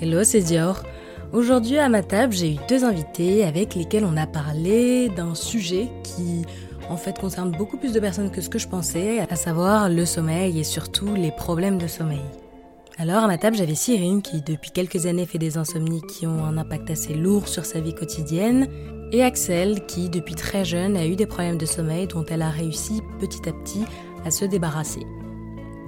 Hello, c'est Dior. Aujourd'hui à ma table, j'ai eu deux invités avec lesquels on a parlé d'un sujet qui en fait concerne beaucoup plus de personnes que ce que je pensais, à savoir le sommeil et surtout les problèmes de sommeil. Alors à ma table, j'avais Cyrine qui depuis quelques années fait des insomnies qui ont un impact assez lourd sur sa vie quotidienne, et Axel qui depuis très jeune a eu des problèmes de sommeil dont elle a réussi petit à petit à se débarrasser.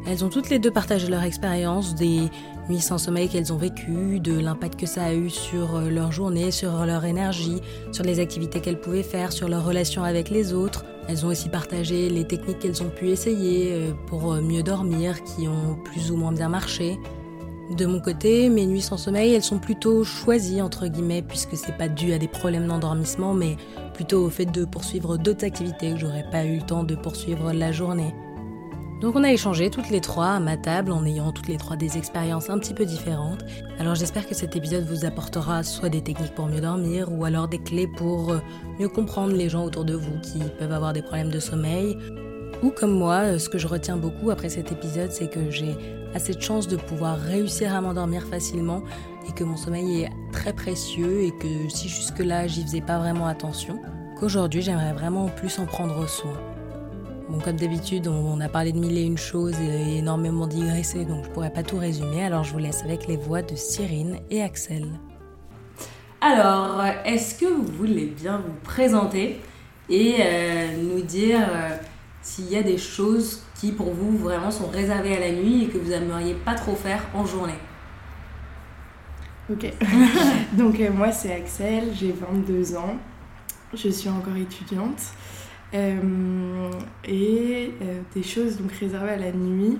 Elles ont toutes les deux partagé leur expérience des nuits sans sommeil qu'elles ont vécues, de l'impact que ça a eu sur euh, leur journée, sur leur énergie, sur les activités qu'elles pouvaient faire, sur leur relation avec les autres. Elles ont aussi partagé les techniques qu'elles ont pu essayer euh, pour euh, mieux dormir, qui ont plus ou moins bien marché. De mon côté, mes nuits sans sommeil, elles sont plutôt choisies entre guillemets puisque c'est pas dû à des problèmes d'endormissement mais plutôt au fait de poursuivre d'autres activités que j'aurais pas eu le temps de poursuivre la journée. Donc on a échangé toutes les trois à ma table en ayant toutes les trois des expériences un petit peu différentes. Alors j'espère que cet épisode vous apportera soit des techniques pour mieux dormir ou alors des clés pour euh, mieux comprendre les gens autour de vous qui peuvent avoir des problèmes de sommeil. Ou comme moi, euh, ce que je retiens beaucoup après cet épisode, c'est que j'ai assez de chance de pouvoir réussir à m'endormir facilement et que mon sommeil est très précieux et que si jusque-là j'y faisais pas vraiment attention, qu'aujourd'hui j'aimerais vraiment plus en prendre soin. Bon, comme d'habitude, on a parlé de mille et une choses et énormément digressé, donc je pourrais pas tout résumer. Alors je vous laisse avec les voix de Cyrine et Axel. Alors, est-ce que vous voulez bien vous présenter et euh, nous dire euh, s'il y a des choses qui pour vous vraiment sont réservées à la nuit et que vous aimeriez pas trop faire en journée? Ok. donc euh, moi c'est Axel, j'ai 22 ans, je suis encore étudiante. Euh, et euh, des choses donc réservées à la nuit.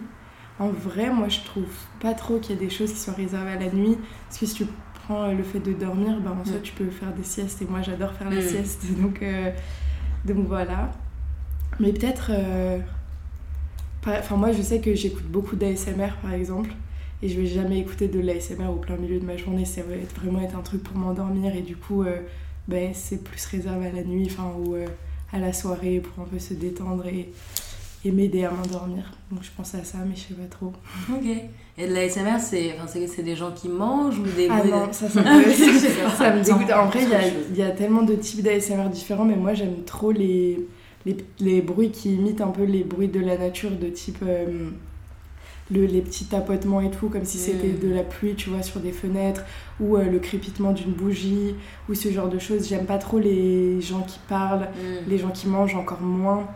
En vrai, moi je trouve pas trop qu'il y ait des choses qui sont réservées à la nuit. Parce que si tu prends euh, le fait de dormir, ben, en soi mm. tu peux faire des siestes. Et moi j'adore faire la mm. sieste. Donc, donc voilà. Mais peut-être. Enfin, moi je sais que j'écoute beaucoup d'ASMR par exemple. Et je vais jamais écouter de l'ASMR au plein milieu de ma journée. Ça va être, vraiment être un truc pour m'endormir. Et du coup, ben, c'est plus réservé à la nuit. Enfin, ou à la soirée pour un peu se détendre et, et m'aider à m'endormir. Donc je pense à ça, mais je sais pas trop. Ok. Et de l'ASMR, c'est enfin, des gens qui mangent ou des Ah non, ça, ça, me, ça me dégoûte. En vrai, il y a, y a, tellement de types d'ASMR différents, mais moi j'aime trop les, les, les, bruits qui imitent un peu les bruits de la nature, de type. Euh, les petits tapotements et tout, comme si c'était mm. de la pluie, tu vois, sur des fenêtres, ou euh, le crépitement d'une bougie, ou ce genre de choses. J'aime pas trop les gens qui parlent, mm. les gens qui mangent encore moins.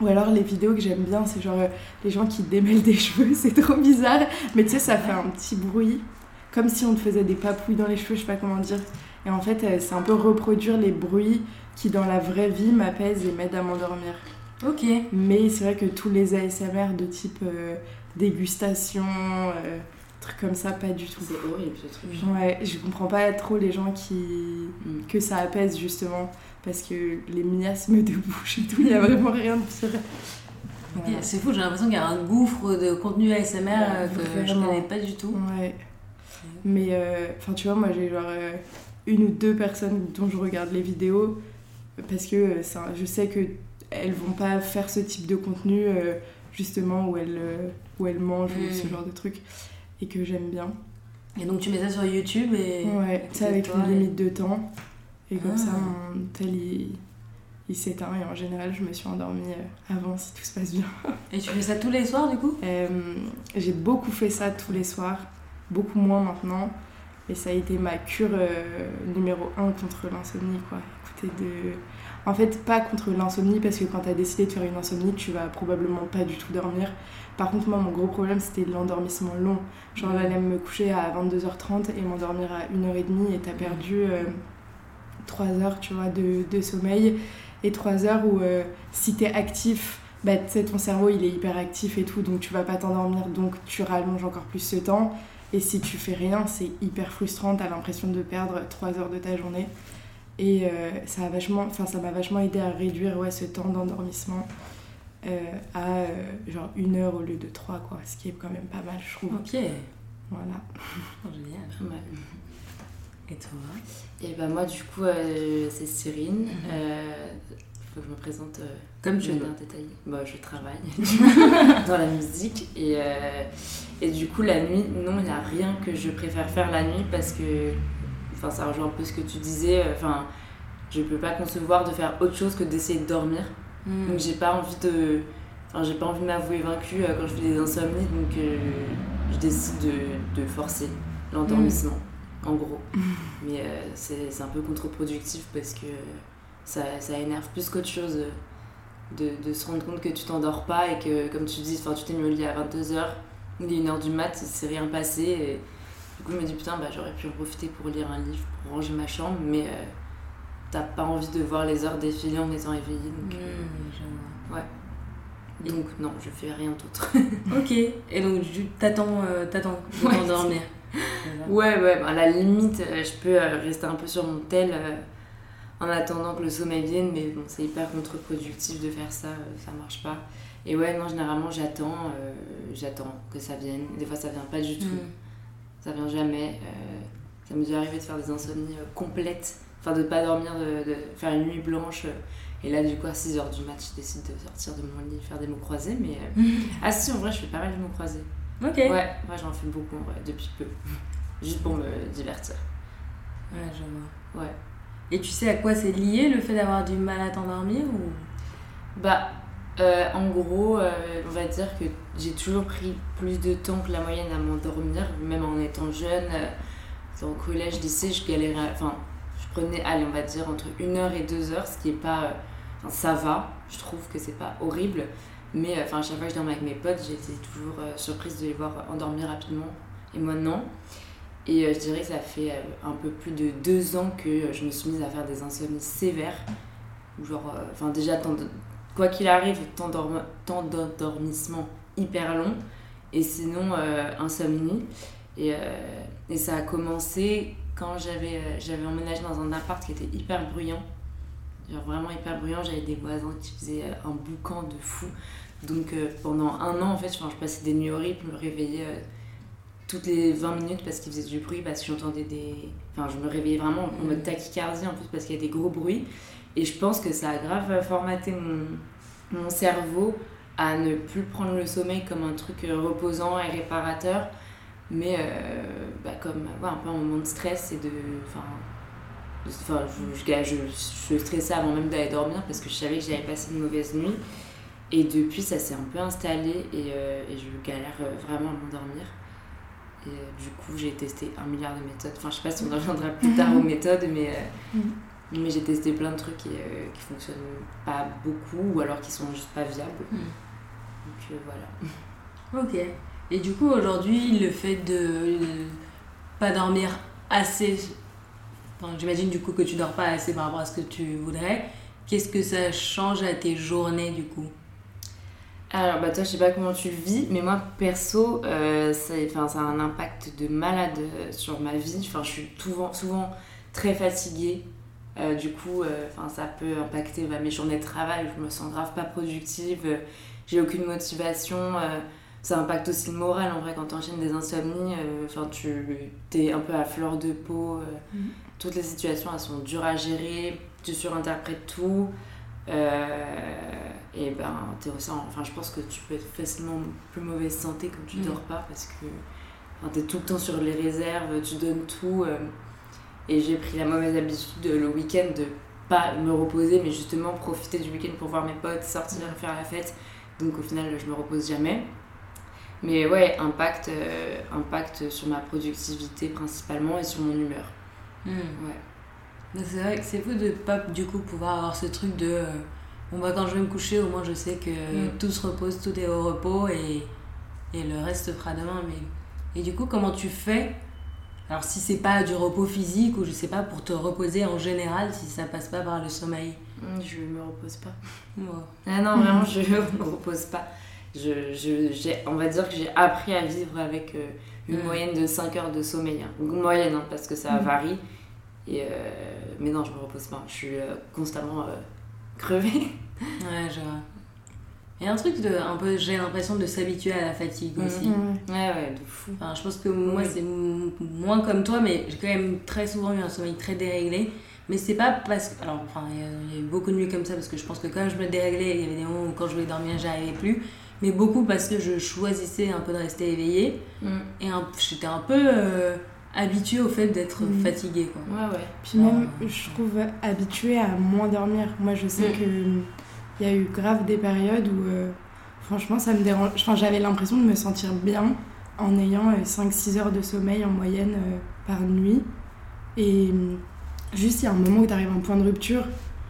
Ou alors les vidéos que j'aime bien, c'est genre euh, les gens qui démêlent des cheveux, c'est trop bizarre. Mais tu sais, ça fait un petit bruit, comme si on te faisait des papouilles dans les cheveux, je sais pas comment dire. Et en fait, euh, c'est un peu reproduire les bruits qui, dans la vraie vie, m'apaisent et m'aident à m'endormir. Ok. Mais c'est vrai que tous les ASMR de type dégustation, euh, trucs comme ça, pas du tout. C'est horrible ce truc. Ouais, je comprends pas trop les gens qui. Mm. que ça apaise justement, parce que les miasmes de bouche et tout, il y a vraiment rien de pire. C'est fou, j'ai l'impression qu'il y a un gouffre de contenu ASMR euh, que je connais pas du tout. Ouais. Mais euh, enfin, tu vois, moi j'ai genre une ou deux personnes dont je regarde les vidéos parce que je sais que elles vont pas faire ce type de contenu justement où elles où elle mange ou ce mm. genre de trucs et que j'aime bien. Et donc tu mets ça sur YouTube et. Ouais, c'est avec une limite de temps. Et comme ça, ah. mon tel il, il s'éteint et en général, je me suis endormie euh, avant si tout se passe bien. Et tu fais ça tous les soirs du coup? Euh, J'ai beaucoup fait ça tous les soirs, beaucoup moins maintenant. Et ça a été ma cure euh, numéro un contre l'insomnie, quoi. Écoutez, de en fait, pas contre l'insomnie, parce que quand tu as décidé de faire une insomnie, tu vas probablement pas du tout dormir. Par contre, moi, mon gros problème, c'était l'endormissement long. Genre, j'allais me coucher à 22h30 et m'endormir à 1h30 et t'as perdu 3 euh, heures, tu vois, de, de, sommeil. Et 3 heures où, euh, si t'es actif, bah, ton cerveau, il est hyper actif et tout, donc tu vas pas t'endormir, donc tu rallonges encore plus ce temps. Et si tu fais rien, c'est hyper frustrant, t'as l'impression de perdre 3 heures de ta journée. Et euh, ça m'a vachement, vachement aidé à réduire ouais, ce temps d'endormissement euh, à euh, genre une heure au lieu de trois, quoi, ce qui est quand même pas mal, je trouve. Ok. Voilà. Oh, génial. Et toi? Et bah moi, du coup, c'est Cyrine. faut que je me présente euh, Comme tu veux. manière détaillée. Bah, je travaille dans la musique et, euh, et du coup la nuit, non, il n'y a rien que je préfère faire la nuit parce que, enfin ça rejoint un peu ce que tu disais, euh, enfin je peux pas concevoir de faire autre chose que d'essayer de dormir. Mm. Donc j'ai pas envie de, enfin j'ai pas envie de m'avouer vaincue euh, quand je fais des insomnies, donc euh, je décide de, de forcer l'endormissement, en gros. Mais euh, c'est un peu contre-productif parce que ça, ça énerve plus qu'autre chose de, de se rendre compte que tu t'endors pas et que, comme tu dis, enfin, tu t'es mis au lit à 22h, il est 1h du mat, il s'est rien passé. Et du coup, je me dis, putain, bah, j'aurais pu en profiter pour lire un livre, pour ranger ma chambre, mais euh, t'as pas envie de voir les heures défiler en étant éveillé. Donc, euh, Mm, je vois. donc non, je fais rien d'autre. Ok, et donc tu t'attends euh, t'attends de Ouais, t'endormir. Ouais, ouais, bah, à la limite, euh, je peux euh, rester un peu sur mon tel euh, en attendant que le sommeil vienne, mais bon, c'est hyper contre-productif de faire ça, euh, ça marche pas. Et ouais, non, généralement, j'attends, euh, j'attends que ça vienne. Des fois, ça vient pas du tout, Mm. Ça vient jamais. euh, ça m'est déjà arrivé de faire des insomnies euh, complètes, enfin de pas dormir, de, de faire une nuit blanche. euh, et là, du coup, à 6h du mat, je décide de sortir de mon lit, faire des mots croisés, mais... Ah si, en vrai, je fais pas mal de mots croisés. Ok. Ouais, ouais j'en fais beaucoup, en vrai, depuis peu. Juste pour me divertir. Ouais, je vois. Ouais. Et tu sais à quoi c'est lié le fait d'avoir du mal à t'endormir ou? Bah, euh, en gros, euh, on va dire que j'ai toujours pris plus de temps que la moyenne à m'endormir, même en étant jeune. euh, au collège, lycée, je galérais. Enfin, je prenais, allez, on va dire, entre 1 heure et 2 heures, ce qui est pas. euh, ça va, je trouve que c'est pas horrible. Mais euh, enfin, à chaque fois que je dormais avec mes potes, j'étais toujours euh, surprise de les voir endormir rapidement. Et moi, non. Et euh, je dirais que ça fait euh, un peu plus de deux ans que euh, je me suis mise à faire des insomnies sévères. Genre, euh, enfin déjà, temps de- quoi qu'il arrive, temps d'endormissement hyper long. Et sinon, euh, insomnie. Et, euh, ça a commencé quand j'avais euh, j'avais emménagé dans un appart qui était hyper bruyant. Genre vraiment hyper bruyant. J'avais des voisins qui faisaient euh, un boucan de fou. Donc pendant un an, en fait, je passais des nuits horribles, je me réveillais toutes les 20 minutes parce qu'il faisait du bruit, parce que j'entendais des... Enfin, je me réveillais vraiment en mode tachycardie en plus parce qu'il y a des gros bruits. Et je pense que ça a grave formaté mon, mon cerveau à ne plus prendre le sommeil comme un truc euh, reposant et réparateur, mais euh, bah, comme ouais, un peu un moment de stress et de... Enfin, je, je, je, je stressais avant même d'aller dormir parce que je savais que j'avais passé une mauvaise nuit. Et depuis, ça s'est un peu installé et, euh, et je galère vraiment à m'endormir. Et euh, du coup, j'ai testé un milliard de méthodes. Enfin, je sais pas si on reviendra plus tard aux méthodes, mais, euh, mais j'ai testé plein de trucs et, euh, qui fonctionnent pas beaucoup ou alors qui sont juste pas viables. Mm. Donc euh, voilà. Ok. Et du coup, aujourd'hui, le fait de pas dormir assez, enfin, j'imagine du coup que tu dors pas assez par rapport à ce que tu voudrais, qu'est-ce que ça change à tes journées du coup? Alors, bah toi, je sais pas comment tu le vis, mais moi, perso, euh, c'est- enfin, ça a un impact de malade euh, sur ma vie. Enfin, je suis souvent, souvent très fatiguée. Euh, du coup, euh, ça peut impacter bah, mes journées de travail. Je me sens grave pas productive. euh, J'ai aucune motivation. ça impacte aussi le moral, en vrai, quand tu enchaînes des insomnies. Enfin, tu es un peu à fleur de peau. Mhm. Toutes les situations, elles sont dures à gérer. Tu surinterprètes tout. Et ben, t'es enfin, je pense que tu peux être facilement en plus mauvaise santé quand tu Mm. dors pas parce que t'es tout le temps sur les réserves, tu donnes tout. Et j'ai pris la mauvaise habitude le week-end de pas me reposer, mais justement profiter du week-end pour voir mes potes, sortir, faire la fête. Donc au final, je me repose jamais. Mais ouais, impact, euh, impact sur ma productivité principalement et sur mon humeur. Ouais. Donc c'est vrai que c'est fou de pas du coup pouvoir avoir ce truc de euh, bon bah quand je vais me coucher au moins je sais que Mm. tout se repose, tout est au repos et, et le reste fera demain. Mais... Et du coup comment tu fais Alors si c'est pas du repos physique ou je sais pas pour te reposer en général si ça passe pas par le sommeil. Mm, Je me repose pas. Ah non, vraiment, je me repose pas. Je, je, on va dire que j'ai appris à vivre avec euh, une Mm. moyenne de 5 heures de sommeil. hein. Une moyenne, hein, parce que ça Mm. varie. Et, euh, mais non, je me repose pas. Je suis euh, constamment crevée. Ouais, je vois. Il y a un truc de un peu j'ai l'impression de s'habituer à la fatigue Mhm. aussi. Ouais, ouais, de fou. Enfin, je pense que moi, Oui. c'est moins comme toi, mais j'ai quand même très souvent eu un sommeil très déréglé. Mais c'est pas parce que. Alors, enfin, il y, a eu beaucoup de nuits comme ça parce que je pense que quand je me déréglais, il y avait des moments où quand je voulais dormir, j'arrivais plus. Mais beaucoup parce que je choisissais un peu de rester éveillée. Mm. Et j'étais un peu euh, habituée au fait d'être mm. fatiguée. Quoi. Ouais, ouais. Puis même, je trouve habituée à moins dormir. Moi, je sais mm. que il y a eu grave des périodes où, euh, franchement, ça me dérange. Enfin, j'avais l'impression de me sentir bien en ayant 5-6 euh, heures de sommeil en moyenne par nuit. Et juste il y a un moment où tu arrives à un point de rupture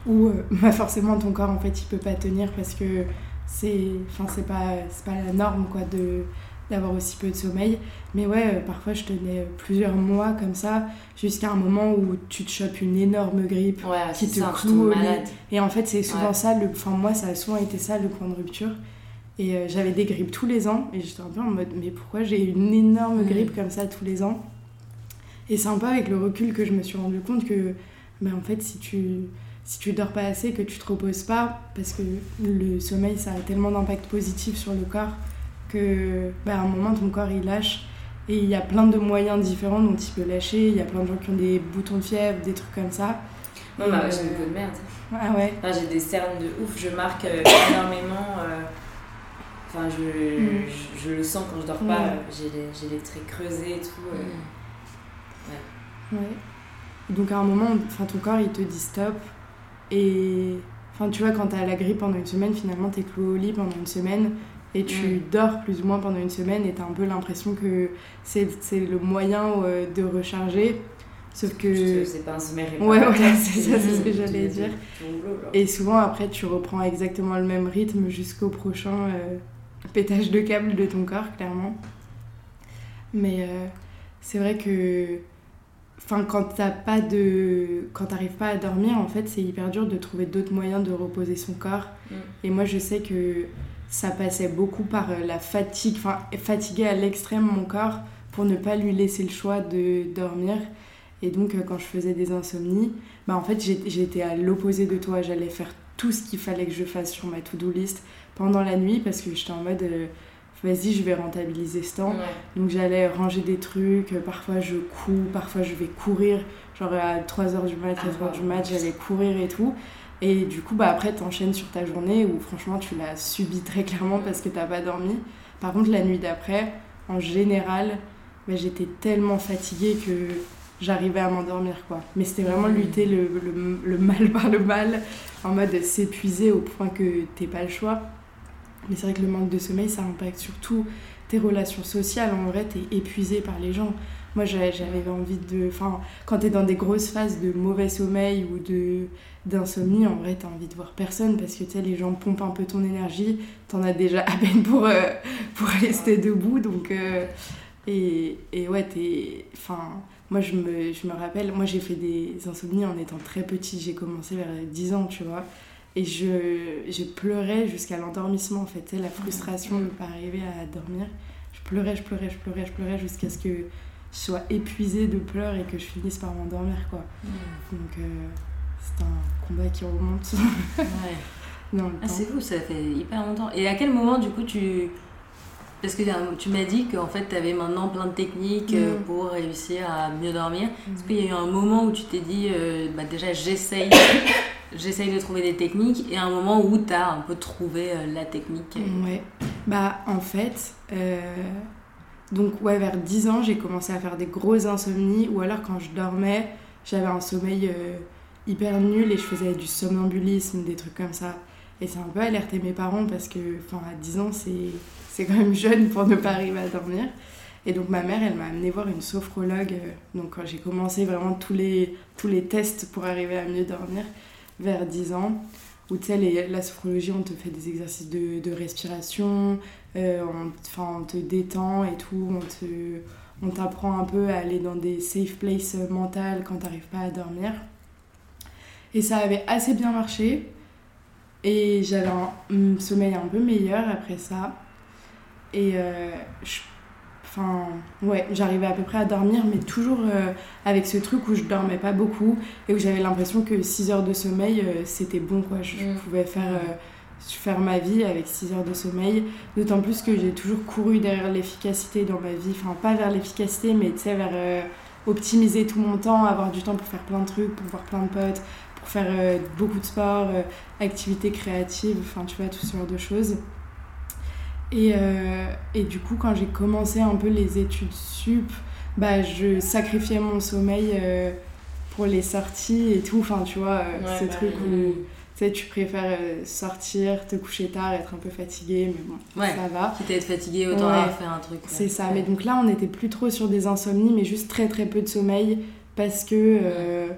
où euh, bah forcément ton corps en fait il peut pas tenir parce que c'est enfin pas c'est pas la norme quoi de d'avoir aussi peu de sommeil. Mais ouais euh, parfois je tenais plusieurs mois comme ça jusqu'à un moment où tu te chopes une énorme grippe qui te cloue au et en fait c'est souvent ça le enfin moi ça a souvent été ça le point de rupture. Et euh, j'avais des grippes tous les ans et j'étais un peu en mode mais pourquoi j'ai une énorme grippe comme ça tous les ans? Et c'est un peu avec le recul que je me suis rendu compte que, ben, en fait, si tu, si tu dors pas assez, que tu te reposes pas, parce que le sommeil, ça a tellement d'impact positif sur le corps, que ben, à un moment, ton corps, il lâche. Et il y a plein de moyens différents dont il peut lâcher. Il y a plein de gens qui ont des boutons de fièvre, des trucs comme ça. Non, bah, j'ai une de merde. Ah ouais J'ai des cernes de ouf, je marque euh, énormément. Euh, enfin, je, mm. je, je, le sens quand je dors pas, j'ai les, traits creusés et tout. Euh. Mm. Ouais. Donc à un moment, enfin ton corps il te dit stop. Et enfin tu vois quand t'as la grippe pendant une semaine, finalement t'es cloué au lit pendant une semaine et tu mm. dors plus ou moins pendant une semaine et t'as un peu l'impression que c'est le moyen euh, de recharger. Sauf que. C'est pas un sommeil Ouais, ouais, c'est ça, c'est ce que j'allais dire. Et souvent, après, tu reprends exactement le même rythme jusqu'au prochain euh, pétage de câble de ton corps, clairement. Mais euh, c'est vrai que Enfin, quand t'as pas de. Quand t'arrives pas à dormir, en fait, c'est hyper dur de trouver d'autres moyens de reposer son corps. Mm. Et moi, je sais que ça passait beaucoup par euh, la fatigue, enfin, fatiguer à l'extrême mon corps pour ne pas lui laisser le choix de dormir. Et donc, euh, quand je faisais des insomnies, bah, en fait, j'étais à l'opposé de toi. J'allais faire tout ce qu'il fallait que je fasse sur ma to-do list pendant la nuit parce que j'étais en mode. Euh, vas-y, je vais rentabiliser ce temps. Donc j'allais ranger des trucs, parfois je cours, parfois je vais courir, genre à 3h du mat, 4h ah, du mat, j'allais courir et tout. Et du coup, bah, après, t'enchaînes sur ta journée où franchement, tu l'as subi très clairement parce que t'as pas dormi. Par contre, la nuit d'après, en général, bah, j'étais tellement fatiguée que j'arrivais à m'endormir, quoi. Mais c'était vraiment mmh. lutter le, le, le, mal par le mal, en mode s'épuiser au point que t'es pas le choix. Mais c'est vrai que le manque de sommeil, ça impacte surtout tes relations sociales. En vrai, t'es épuisé par les gens. Moi, j'avais envie de. Enfin, quand t'es dans des grosses phases de mauvais sommeil ou de d'insomnie, en vrai, t'as envie de voir personne parce que tu sais, les gens pompent un peu ton énergie. T'en as déjà à peine pour, euh, pour rester debout. Donc. Euh, et, et ouais, t'es. Enfin. Moi, je me, je me rappelle, moi j'ai fait des insomnies en étant très petite. J'ai commencé vers 10 ans, tu vois. Et je, je pleurais jusqu'à l'endormissement, en fait. la frustration de ne pas arriver à dormir. Je pleurais, je pleurais, je pleurais, je pleurais jusqu'à ce que je sois épuisée de pleurs et que je finisse par m'endormir, quoi. Donc, euh, c'est un combat qui remonte. ouais. ah, c'est fou, ça fait hyper longtemps. Et à quel moment, du coup, tu... Parce que tu m'as dit qu'en fait, tu avais maintenant plein de techniques euh, mm. pour réussir à mieux dormir. Est-ce qu'il y a eu un moment où tu t'es dit, euh, bah, déjà, j'essaye j'essaye de trouver des techniques et un moment où tu as un peu trouvé euh, la technique Ouais. Bah, en fait, euh, donc, ouais, vers 10 ans, j'ai commencé à faire des grosses insomnies ou alors quand je dormais, j'avais un sommeil euh, hyper nul et je faisais du somnambulisme, des trucs comme ça. Et c'est un peu alerté mes parents parce que, enfin, à 10 ans, c'est quand même jeune pour ne pas arriver à dormir. Et donc ma mère, elle m'a amené voir une sophrologue. Donc quand j'ai commencé vraiment tous les, tous les tests pour arriver à mieux dormir, vers 10 ans, où tu sais, la sophrologie, on te fait des exercices de, de respiration, euh, on, on, te détend et tout, on te on t'apprend un peu à aller dans des safe places mentales quand t'arrives pas à dormir. Et ça avait assez bien marché. Et j'avais un, sommeil un peu meilleur après ça. Et euh, je Enfin, ouais, j'arrivais à peu près à dormir, mais toujours euh, avec ce truc où je dormais pas beaucoup et où j'avais l'impression que 6 heures de sommeil, euh, c'était bon, quoi. Je, mm. pouvais faire, faire ma vie avec 6 heures de sommeil. D'autant plus que j'ai toujours couru derrière l'efficacité dans ma vie. Enfin, pas vers l'efficacité, mais tu sais, vers optimiser tout mon temps, avoir du temps pour faire plein de trucs, pour voir plein de potes, faire euh, beaucoup de sport, euh, activités créatives, enfin tu vois, tout ce genre de choses. Et, euh, et du coup, quand j'ai commencé un peu les études sup, bah, je sacrifiais mon sommeil pour les sorties et tout. Enfin, tu vois, ces bah trucs où tu sais, tu préfères sortir, te coucher tard, être un peu fatigué, mais bon, ça va. Quitte à être fatigué, autant Ouais. faire un truc. C'est ça. Mais donc là, on n'était plus trop sur des insomnies, mais juste très très peu de sommeil parce que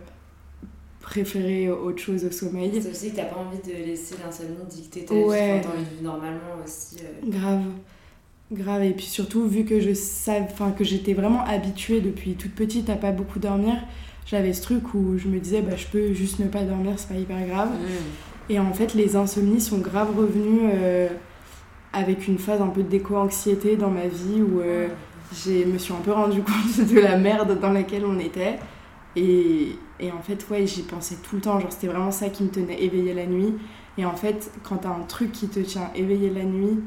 préférer autre chose au sommeil. C'est aussi que t'as pas envie de laisser l'insomnie dicter ta Ouais. vie, de normalement aussi. euh. Grave. Grave. Et puis surtout, vu que je savais, enfin, que j'étais vraiment habituée depuis toute petite à pas beaucoup dormir, j'avais ce truc où je me disais, bah, je peux juste ne pas dormir, c'est pas hyper grave. Mm. Et en fait, les insomnies sont grave revenues euh, avec une phase un peu d'éco-anxiété dans ma vie où euh, je me suis un peu rendu compte de la merde dans laquelle on était. Et, et en fait, ouais, j'y pensais tout le temps. Genre, c'était vraiment ça qui me tenait éveillée la nuit. Et en fait, quand t'as un truc qui te tient éveillée la nuit,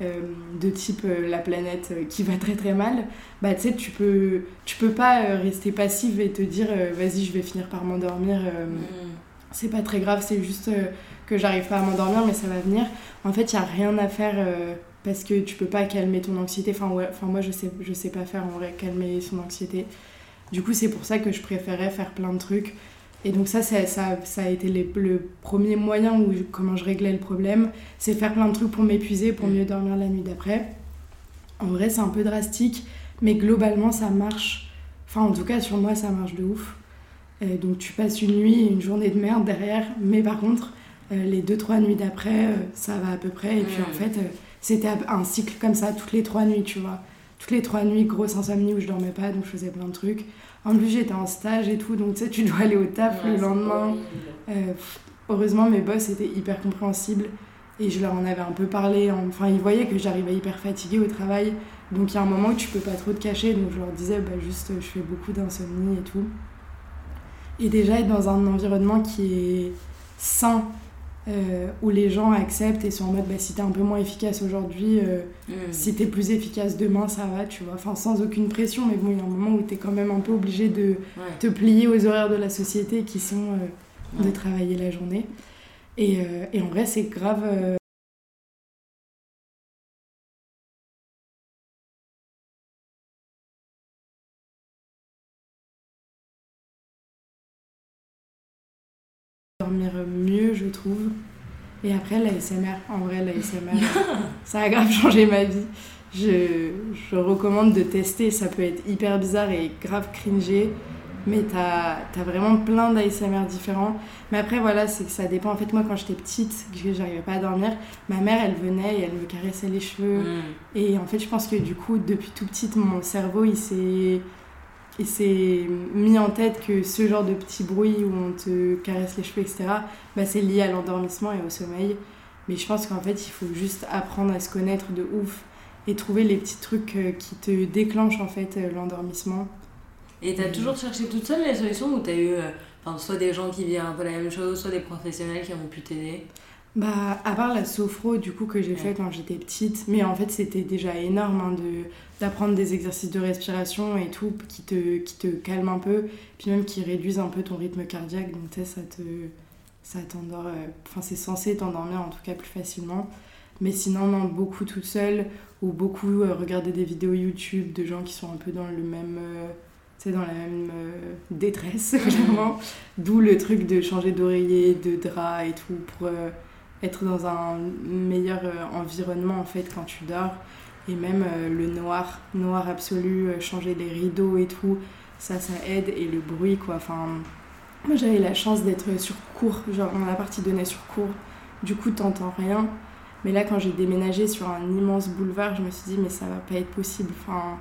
euh, de type euh, la planète euh, qui va très très mal, bah tu sais, tu peux, tu peux pas rester passive et te dire vas-y, je vais finir par m'endormir. Mm. c'est pas très grave, c'est juste que j'arrive pas à m'endormir, mais ça va venir. En fait, il y a rien à faire parce que tu peux pas calmer ton anxiété. Enfin, ouais, enfin moi, je sais, je sais pas faire en vrai calmer son anxiété. Du coup, c'est pour ça que je préférais faire plein de trucs. Et donc ça, ça, ça, ça a été les- le premier moyen où je- comment je réglais le problème. C'est faire plein de trucs pour m'épuiser, pour mieux dormir la nuit d'après. En vrai, c'est un peu drastique, mais globalement, ça marche. Enfin, en tout cas, sur moi, ça marche de ouf. Euh, donc tu passes une nuit une journée de merde derrière, mais par contre, euh, les deux, trois nuits d'après, euh, ça va à peu près. Et puis en fait, c'était un cycle comme ça toutes les trois nuits, tu vois. Toutes les trois nuits, grosse insomnie où je dormais pas, donc je faisais plein de trucs. En plus, j'étais en stage et tout, donc tu sais, tu dois aller au taf Ouais, le lendemain. Euh, heureusement, mes boss étaient hyper compréhensibles et je leur en avais un peu parlé. Enfin, ils voyaient que j'arrivais hyper fatiguée au travail. Donc, il y a un moment où tu peux pas trop te cacher. Donc, je leur disais, bah, juste, je fais beaucoup d'insomnie et tout. Et déjà, être dans un environnement qui est sain, euh, où les gens acceptent et sont en mode, bah, si t'es un peu moins efficace aujourd'hui, euh, Mm. si t'es plus efficace demain, ça va, tu vois. Enfin, sans aucune pression, mais bon, il y a un moment où t'es quand même un peu obligé de Ouais. te plier aux horaires de la société qui sont euh, de travailler la journée. Et, euh, et en vrai, c'est grave. Et après, l'ASMR, en vrai, l'ASMR, ça a grave changé ma vie. Je, je recommande de tester, ça peut être hyper bizarre et grave cringé, mais t'as as vraiment plein d'ASMR différents. Mais après, voilà, c'est que ça dépend. En fait, moi, quand j'étais petite, que j'arrivais pas à dormir, ma mère, elle venait et elle me caressait les cheveux. Mm. Et en fait, je pense que du coup, depuis tout petite, mon cerveau, il s'est il s'est mis en tête que ce genre de petit bruit où on te caresse les cheveux, etc., bah, c'est lié à l'endormissement et au sommeil. Mais je pense qu'en fait, il faut juste apprendre à se connaître de ouf et trouver les petits trucs euh, qui te déclenchent en fait euh, l'endormissement. Et t'as toujours cherché toute seule les solutions ou t'as eu euh, soit des gens qui vivent un peu la même chose, soit des professionnels qui ont pu t'aider? Bah, à part la sophro, du coup, que j'ai fait quand j'étais petite, mais en fait, c'était déjà énorme hein, de d'apprendre des exercices de respiration et tout qui te, qui te calment un peu, puis même qui réduisent un peu ton rythme cardiaque, donc tu sais, ça te ça t'endort, euh, enfin c'est censé t'endormir en tout cas plus facilement. Mais sinon, non, beaucoup toute seule ou beaucoup euh, regarder des vidéos YouTube de gens qui sont un peu dans le même, euh, tu sais, dans la même euh, détresse, clairement. D'où le truc de changer d'oreiller, de drap et tout pour être dans un meilleur euh, environnement en fait quand tu dors. Et même euh, le noir, noir absolu, euh, changer les rideaux et tout, ça, ça aide. Et le bruit, quoi. Enfin, moi j'avais la chance d'être sur cours, genre mon appart donnait sur cours. Du coup, t'entends rien. Mais là, quand j'ai déménagé sur un immense boulevard, je me suis dit, mais ça va pas être possible. Enfin,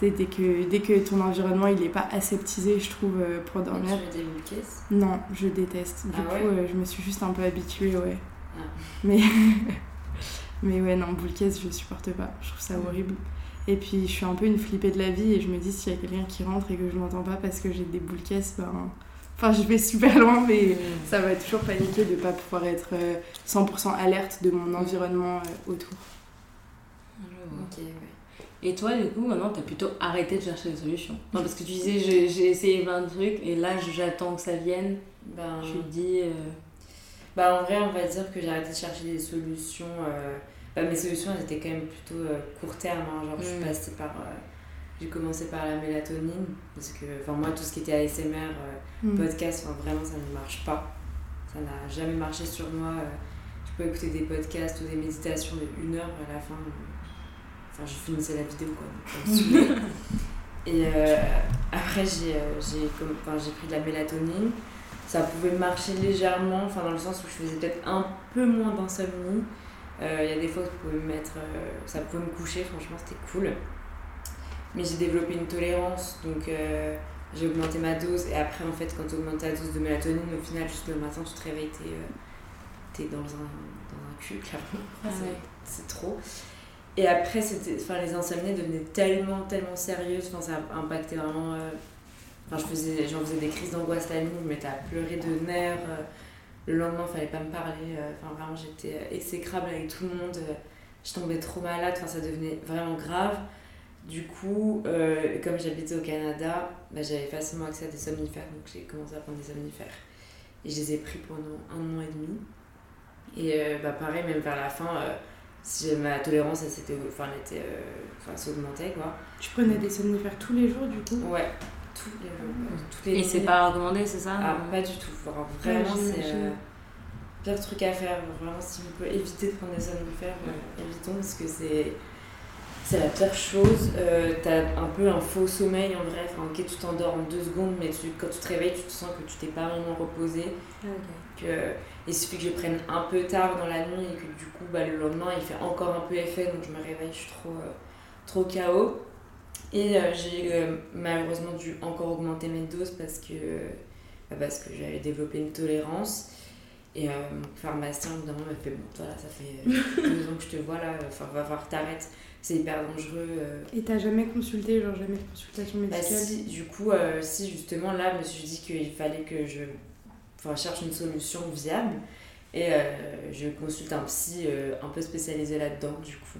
dès que, dès que ton environnement il est pas aseptisé, je trouve, euh, pour dormir. Tu des Non, je déteste. Du Ah coup, ouais? je me suis juste un peu habituée, ouais. Ah. Mais, mais ouais, non, boule caisse, je supporte pas. Je trouve ça horrible. Et puis, je suis un peu une flippée de la vie et je me dis, s'il y a quelqu'un qui rentre et que je l'entends pas parce que j'ai des boules caisses, ben. Enfin, je vais super loin, mais ça va toujours paniquer de pas pouvoir être euh, 100% alerte de mon environnement euh, autour. Ok, ouais. Et toi, du coup, maintenant, t'as plutôt arrêté de chercher des solutions? Non, parce que tu disais, j'ai, essayé plein de trucs, et là, j'attends que ça vienne. Ben, Je te dis. euh, Bah, en vrai, on va dire que j'ai arrêté de chercher des solutions. euh, bah, mes solutions, elles étaient quand même plutôt euh, court terme. hein. Genre, je suis Mm. passée par. euh, j'ai commencé par la mélatonine. Parce que, enfin, moi, tout ce qui était ASMR, Mm. podcast, enfin, vraiment, ça ne marche pas. Ça n'a jamais marché sur moi. Je peux écouter des podcasts ou des méditations de une heure à la fin. Enfin, je finissais la vidéo, quoi. donc. Et euh, après, j'ai euh, enfin, j'ai pris de la mélatonine. Ça pouvait marcher légèrement, enfin, dans le sens où je faisais peut-être un peu moins d'insomnie. Euh, Il y a des fois où me mettre, euh, ça pouvait me coucher, franchement, c'était cool. Mais j'ai développé une tolérance, donc euh, j'ai augmenté ma dose. Et après, en fait, quand tu augmentes ta dose de mélatonine, au final, juste le matin, tu te réveilles, t'es t'es dans, un, dans un cul, clairement. Ah C'est- ouais. C'est trop. Et après, c'était, les insomnies devenaient tellement, tellement sérieuses. Enfin, ça a impacté vraiment. Enfin, je faisais, j'en faisais des crises d'angoisse la nuit, je me mettais à pleurer de nerfs. euh, Le lendemain, fallait pas me parler. euh, Enfin, vraiment, j'étais euh, exécrable avec tout le monde. Je tombais trop malade. Enfin, ça devenait vraiment grave. Du coup, euh, comme j'habitais au Canada, bah, j'avais facilement accès à des somnifères. Donc, j'ai commencé à prendre des somnifères. Et je les ai pris pendant un an et demi. Et euh, bah, pareil, même vers la fin, euh, si ma tolérance, elle s'était, enfin, elle était, euh, enfin, s'augmentait, quoi. Tu prenais des somnifères tous les jours, du coup? Ouais, tous les jours. Toutes les Et c'est pas recommandé, c'est ça Ah, pas du tout. Vraiment, c'est euh, pire truc à faire. Vraiment, si on peut éviter de prendre des somnifères, euh, évitons parce que c'est. C'est la pire chose. Euh, T'as un peu un faux sommeil en vrai. Enfin, ok, tu t'endors en deux secondes, mais tu, quand tu te réveilles, tu te sens que tu t'es pas vraiment reposé. Que, il suffit que je prenne un peu tard dans la nuit et que du coup, bah, le lendemain, il fait encore un peu effet. Donc je me réveille, je suis trop, euh, trop KO. Et euh, j'ai euh, malheureusement dû encore augmenter mes doses parce que, bah, parce que j'avais développé une tolérance. Et euh, mon pharmacien, au bout d'un moment, m'a fait Bon, voilà, ça fait deux ans que je te vois là, enfin, va falloir que t'arrêtes, c'est hyper dangereux. Et t'as jamais consulté, genre jamais de consultation Bah, médicale? si, du coup, euh, si justement là, je me suis dit qu'il fallait que je enfin, cherche une solution viable. Et euh, je consulte un psy euh, un peu spécialisé là-dedans, du coup.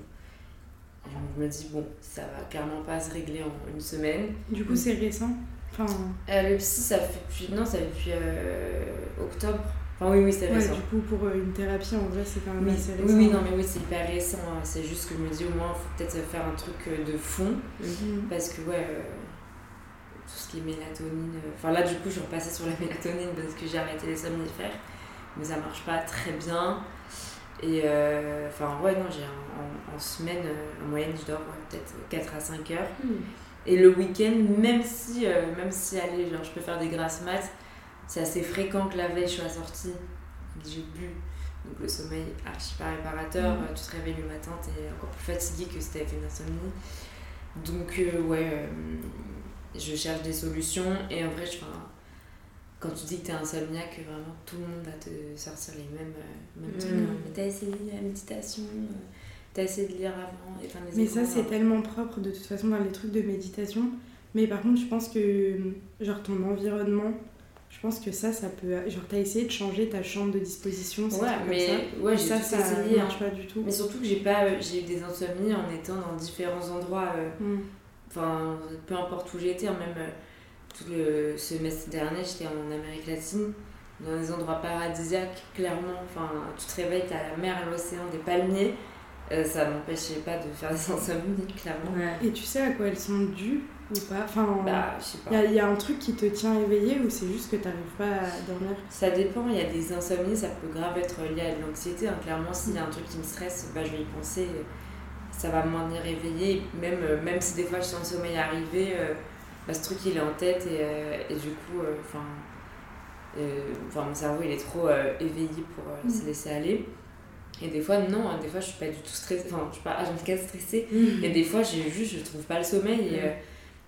Je me dis, bon, ça va clairement pas se régler en une semaine. Du coup, c'est récent Enfin, Euh, le psy, ça fait depuis, non, ça fait depuis euh, octobre. Enfin, oui, oui, c'est ouais, récent. du coup, pour euh, une thérapie, en vrai, c'est quand même Oui, assez oui, récent. oui, non, mais oui, c'est hyper récent. hein. C'est juste que je me dis, au moins, il faut peut-être faire un truc de fond. Mhm. Parce que, ouais, euh, tout ce qui est mélatonine. Enfin, là, du coup, je repassée sur la mélatonine parce que j'ai arrêté les somnifères. Mais ça marche pas très bien. Et, euh, enfin, ouais, non, j'ai en, en semaine, euh, en moyenne, je dors ouais, peut-être 4 à 5 heures. Et le week-end, même si, euh, même si, allez, genre, je peux faire des grasses maths, c'est assez fréquent que la veille, je sois sortie que j'ai bu. Donc le sommeil archi pas réparateur, euh, tu te réveilles le matin, t'es encore plus fatigué que si t'avais fait une insomnie. Donc euh, ouais, euh, je cherche des solutions et en vrai, je, quand tu dis que t'es insomniaque, vraiment tout le monde va te sortir les mêmes, euh, mêmes trucs. Mhm. hein. Mais t'as essayé la méditation, euh, t'as essayé de lire avant, les Mais ça, c'est hein. tellement propre de toute façon dans les trucs de méditation. Mais par contre, je pense que, genre, ton environnement, je pense que ça, ça peut. Genre, t'as essayé de changer ta chambre de disposition, Ouais, trucs mais comme ça. ouais, ça, ça essayé. hein. marche pas du tout. Mais surtout que j'ai pas euh, j'ai eu des insomnies en étant dans différents endroits euh, Mm. enfin peu importe où j'étais hein, même euh, tout le semestre dernier j'étais en Amérique latine dans des endroits paradisiaques clairement. Enfin tu te réveilles t'as la mer l'océan des palmiers. Euh, ça m'empêchait pas de faire des insomnies clairement. Ouais. Et tu sais à quoi elles sont dues ou pas? Enfin, bah il y, a- y a un truc qui te tient éveillé ou c'est juste que t'arrives pas à dormir? Ça dépend il y a des insomnies ça peut grave être lié à de l'anxiété hein. clairement s'il y a un truc qui me stresse bah je vais y penser. Ça va me maintenir éveillée même euh, même si des fois je sens le sommeil arriver euh, bah, ce truc il est en tête et, euh, et du coup euh, enfin euh, enfin mon cerveau il est trop éveillé pour euh, se Mm. laisser aller et des fois non hein, des fois je suis pas du tout stressée enfin je suis pas H24 stressée Mm. et des fois j'ai juste je trouve pas le sommeil et, Mm.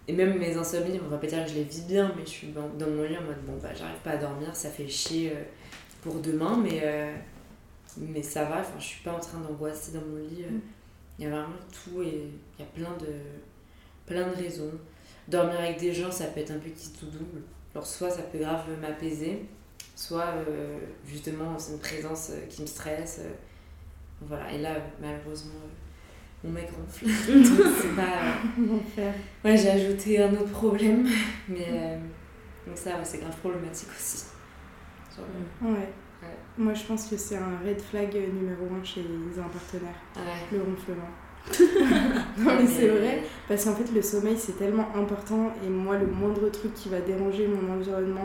et même mes insomnies on va pas dire que je les vis bien mais je suis dans, mon lit en mode bon bah j'arrive pas à dormir ça fait chier euh, pour demain mais euh, mais ça va enfin je suis pas en train d'angoisser dans mon lit euh. Mm. il y a vraiment tout et il y a plein de plein de raisons dormir avec des gens ça peut être un qui tout double alors soit ça peut grave m'apaiser soit euh, justement c'est une présence euh, qui me stresse euh. voilà et là malheureusement mon mec ronfle. donc c'est pas. Ouais, j'ai ajouté un autre problème. Mais donc ça, ouais, c'est grave problématique aussi. Genre, Ouais. Ouais. Moi, je pense que c'est un red flag numéro un chez un partenaire, ouais. le ronflement. Non, mais c'est vrai. Parce qu'en fait, le sommeil, c'est tellement important. Et moi, le moindre truc qui va déranger mon environnement,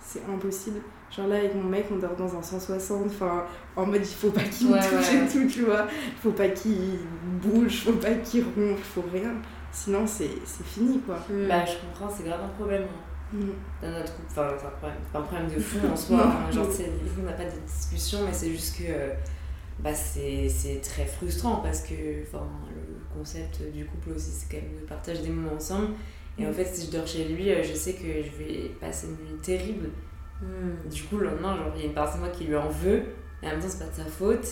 c'est impossible. Genre là, avec mon mec, on dort dans un 160. Enfin, en mode, il faut pas qu'il Ouais, me touche ouais. et tout, tu vois. Il faut pas qu'il bouge, faut pas qu'il ronfle, faut rien. Sinon, c'est c'est fini, quoi. Bah, je comprends, c'est grave un problème. hein. Mm. dans notre couple, enfin c'est un problème, pas un problème de fond en soi, Non. enfin, genre c'est- on n'a pas de discussion mais c'est juste que euh, bah, c'est très frustrant parce que enfin, le concept du couple aussi c'est quand même de partager des moments ensemble et en Mm. fait si je dors chez lui euh, je sais que je vais passer une nuit terrible Hmm. du coup le lendemain genre il y a une partie de moi qui lui en veut et en même temps c'est pas de sa faute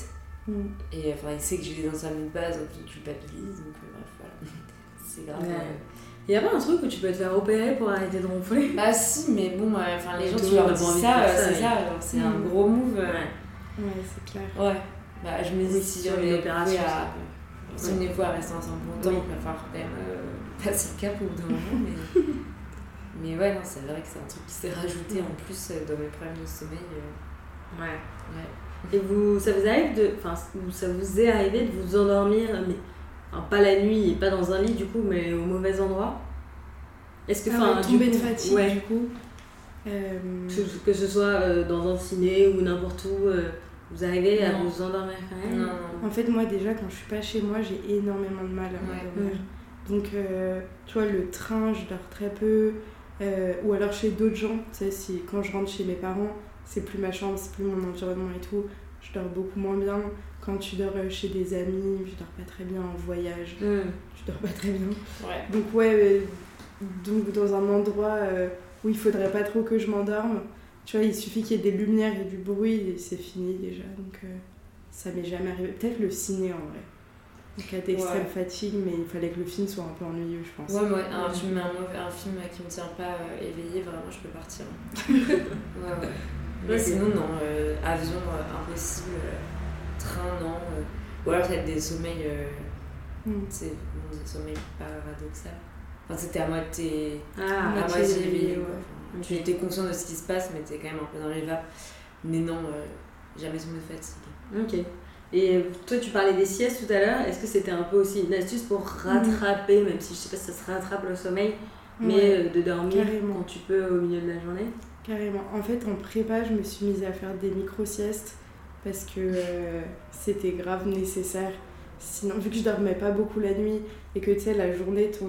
Mm. et enfin il sait que j'ai des insomnies de base donc il culpabilise donc euh, bref voilà c'est grave Ouais. euh, Y a pas un truc où tu peux te faire opérer pour arrêter de ronfler? Bah si, mais bon, euh, enfin les gens tu le leur dis ça, c'est ça, c'est un Mm. gros move. Ouais, c'est clair. Ouais. Bah je me dis Oui, si sur jamais une une opération, à, si on est voué à rester ensemble longtemps, Oui. il va falloir quand même euh, passer le cap au bout d'un moment. Mais, mais ouais, non, c'est vrai que c'est un truc qui s'est rajouté en plus euh, dans mes problèmes de sommeil. euh, Ouais. ouais. Et vous, ça vous arrive de, enfin, ça vous est arrivé de vous endormir, mais enfin, pas la nuit et pas dans un lit du coup, mais au mauvais endroit? Est-ce que, Ah enfin, ouais, du tomber de coup- fatigue, ouais, du coup. Euh, que, que ce soit euh, dans un ciné ou n'importe où, euh, vous arrivez à vous endormir quand même Non. En fait, moi, déjà, quand je suis pas chez moi, j'ai énormément de mal à Ouais. m'endormir. Donc, euh, tu vois, le train, je dors très peu. Euh, ou alors chez d'autres gens, tu sais, si, quand je rentre chez mes parents, c'est plus ma chambre, c'est plus mon environnement et tout, je dors beaucoup moins bien. Quand tu dors euh, chez des amis, je dors pas très bien en voyage, Hmm. je dors pas très bien. Ouais. Donc, ouais, euh, donc dans un endroit euh, où il faudrait pas trop que je m'endorme, tu vois, il suffit qu'il y ait des lumières et du bruit et c'est fini déjà. Donc, euh, ça m'est jamais arrivé. Peut-être le ciné en vrai. En cas d'extrême Ouais. fatigue, mais il fallait que le film soit un peu ennuyeux, je pense. Ouais, ouais, un film, un, mauvais- un film qui me tient pas euh, éveillé, vraiment, je peux partir. ouais, ouais. Mais sinon, non, euh, avion, euh, impossible, train, non. ou alors peut-être des sommeils, euh, Mm. tu sais, comment on dit, sommeil paradoxal. Enfin, c'était à moitié, Ah, à moitié moitié éveillé, ouais. Tu étais conscient de ce qui se passe, mais t'es quand même un peu dans les vapes. Mais non, euh, jamais sur de fatigue. ok. Et toi, tu parlais des siestes tout à l'heure. Est-ce que c'était un peu aussi une astuce pour rattraper, même si je sais pas si ça se rattrape le sommeil, mais Ouais, euh, de dormir carrément. quand tu peux au milieu de la journée? Carrément. En fait, en prépa, je me suis mise à faire des micro-siestes parce que euh, c'était grave nécessaire. Sinon, vu que je dormais pas beaucoup la nuit et que tu sais, la journée, ton.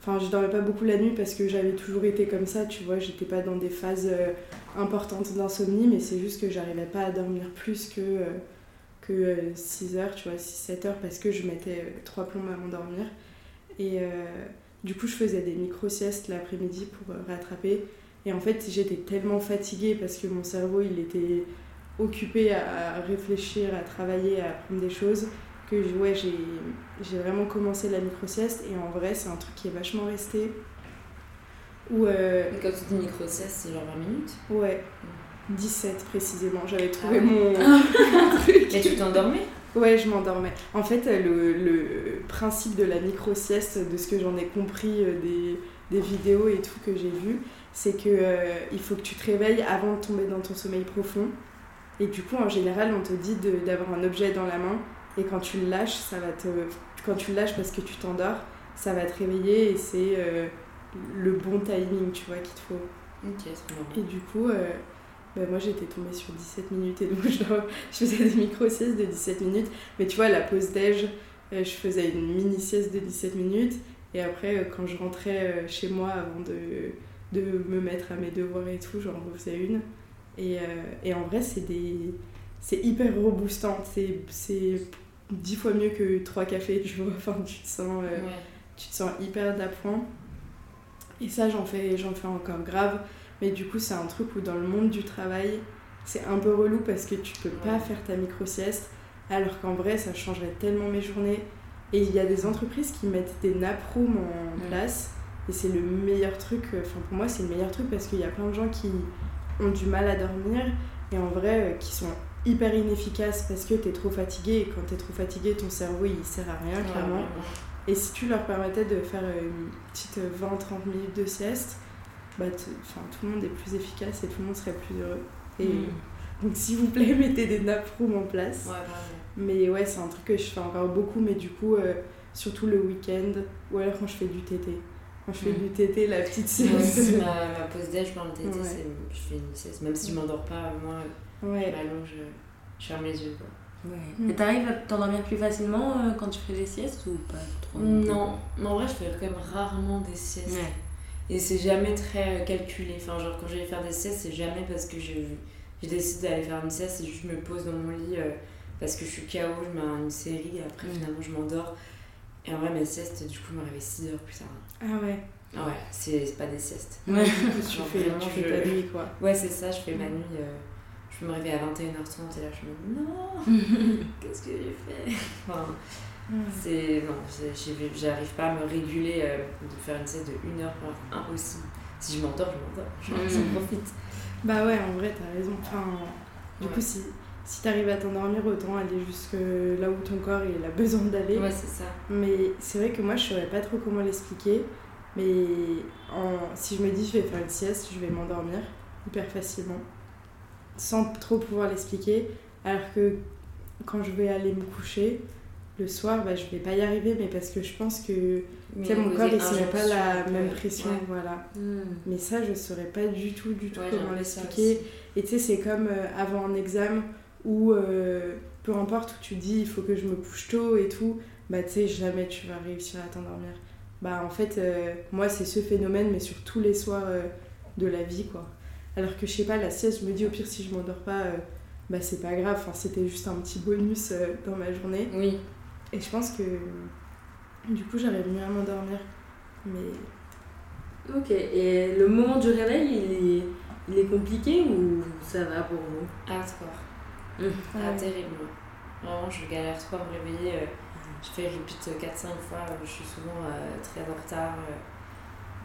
Enfin, je dormais pas beaucoup la nuit parce que j'avais toujours été comme ça, tu vois, j'étais pas dans des phases euh, importantes d'insomnie, mais c'est juste que j'arrivais pas à dormir plus que, euh, que 6 heures, tu vois, 6-7 heures parce que je mettais euh, trois plombs à m'endormir. Et euh, du coup, je faisais des micro-siestes l'après-midi pour euh, rattraper. Et en fait, j'étais tellement fatiguée parce que mon cerveau, il était occupé à réfléchir, à travailler, à apprendre des choses, que ouais, j'ai vraiment commencé la micro-sieste. Et en vrai, c'est un truc qui est vachement resté. Où, euh, Et quand tu dis micro-sieste, c'est genre 20 minutes ouais, 17 précisément, j'avais trouvé Ah ouais. mon truc. Mais tu t'endormais Ouais, je m'endormais. En fait, le, le principe de la micro-sieste, de ce que j'en ai compris euh, des, des vidéos et tout que j'ai vu, c'est que euh, il faut que tu te réveilles avant de tomber dans ton sommeil profond. Et du coup, en général, on te dit d'avoir un objet dans la main. Et quand tu le lâches, ça va te. Quand tu le lâches parce que tu t'endors, ça va te réveiller et c'est euh, le bon timing, tu vois, qu'il te faut. Et du coup, euh, bah, moi j'étais tombée sur 17 minutes et donc je, faisais des micro-siestes de 17 minutes. Mais tu vois, la pause déj, euh, je faisais une mini-sieste de 17 minutes. Et après, quand je rentrais chez moi avant de, de me mettre à mes devoirs et tout, j'en refaisais une. Et, euh, et en vrai, c'est des... C'est hyper reboostant. C'est dix fois mieux que trois cafés, tu vois. Enfin, tu te sens... euh, Ouais. tu te sens hyper d'appoint. Et ça, j'en fais, j'en fais encore grave. Mais du coup, c'est un truc où dans le monde du travail, c'est un peu relou parce que tu peux pas faire ta micro-sieste. Alors qu'en vrai, ça changerait tellement mes journées. Et il y a des entreprises qui mettent des nap rooms en Ouais. place. Et c'est le meilleur truc. euh, Enfin, pour moi, c'est le meilleur truc parce qu'il y a plein de gens qui ont du mal à dormir. Et en vrai, euh, qui sont hyper inefficace parce que t'es trop fatigué et quand t'es trop fatigué, ton cerveau il sert à rien, clairement. Et si tu leur permettais de faire euh, une petite 20-30 minutes de sieste, bah, tout le monde est plus efficace et tout le monde serait plus heureux. Et Mm. donc, s'il vous plaît, mettez des nappes en place. Ouais. Mais ouais, c'est un truc que je fais encore beaucoup, mais du coup, euh, surtout le week-end ou alors quand je fais du TT. Quand je fais Mm. du TT, la petite Moi sieste. aussi, ma, ma pause déj pendant le TT, Ouais. je fais une sieste. Même si je m'endors pas, moi, Ouais. m'allonge, je ferme les yeux. Quoi. Ouais. Mm. Et t'arrives à t'endormir plus facilement euh, quand tu fais des siestes ou pas trop Non, mais en vrai, je fais quand même rarement des siestes. Ouais. Et c'est jamais très euh, calculé. Enfin, genre, quand je vais faire des siestes, c'est jamais parce que je, je décide d'aller faire une sieste, c'est juste je me pose dans mon lit euh, parce que je suis KO, je mets une série, et après, Mm. finalement, je m'endors. Et en vrai, mes siestes, du coup, je me réveille 6 heures plus tard. Ah ouais. Ah ouais, c'est c'est pas des siestes. Ouais. tu fais, vraiment, tu fais je- ta nuit, quoi. Ouais, c'est ça, je fais ma nuit. euh, je me réveille à 21h30 et là, je me dis non, qu'est-ce que j'ai fait? Enfin, c'est. Non, j'arrive pas à me réguler euh, de faire une sieste de 1 heure, enfin, impossible. Si je m'endors, je m'endors. Genre, Mm. J'en profite. Bah ouais, en vrai, t'as raison. Enfin, du Ouais. coup, si, si t'arrives à t'endormir, autant aller jusque là où ton corps il a besoin d'aller. Ouais, c'est ça. Mais c'est vrai que moi, je saurais pas trop comment l'expliquer. Mais en, si je me dis je vais faire une sieste, je vais m'endormir hyper facilement. Sans trop pouvoir l'expliquer. Alors que quand je vais aller me coucher, le soir, bah, je vais pas y arriver. Mais parce que je pense que mon corps met pas la même pression. Ouais. Voilà. Mm. Mais ça, je saurais pas du tout, du tout Ouais, comment l'expliquer. Et tu sais, c'est comme euh, avant un examen où euh, peu importe où tu dis il faut que je me couche tôt et tout, bah tu sais, jamais tu vas réussir à t'endormir. Bah en fait, euh, moi c'est ce phénomène, mais sur tous les soirs de la vie quoi. Alors que je sais pas, la sieste, je me dis au pire si je m'endors pas, euh, bah c'est pas grave, enfin, c'était juste un petit bonus euh, dans ma journée. Oui. Et je pense que du coup j'arrive mieux à m'endormir. Mais Ok, et le moment du réveil, il est, il est compliqué ou ça va pour vous? Hardcore. Ah, ouais. terrible. Vraiment, je galère trop à me réveiller. euh, Je fais repeat 4-5 fois, je suis souvent euh, très en retard.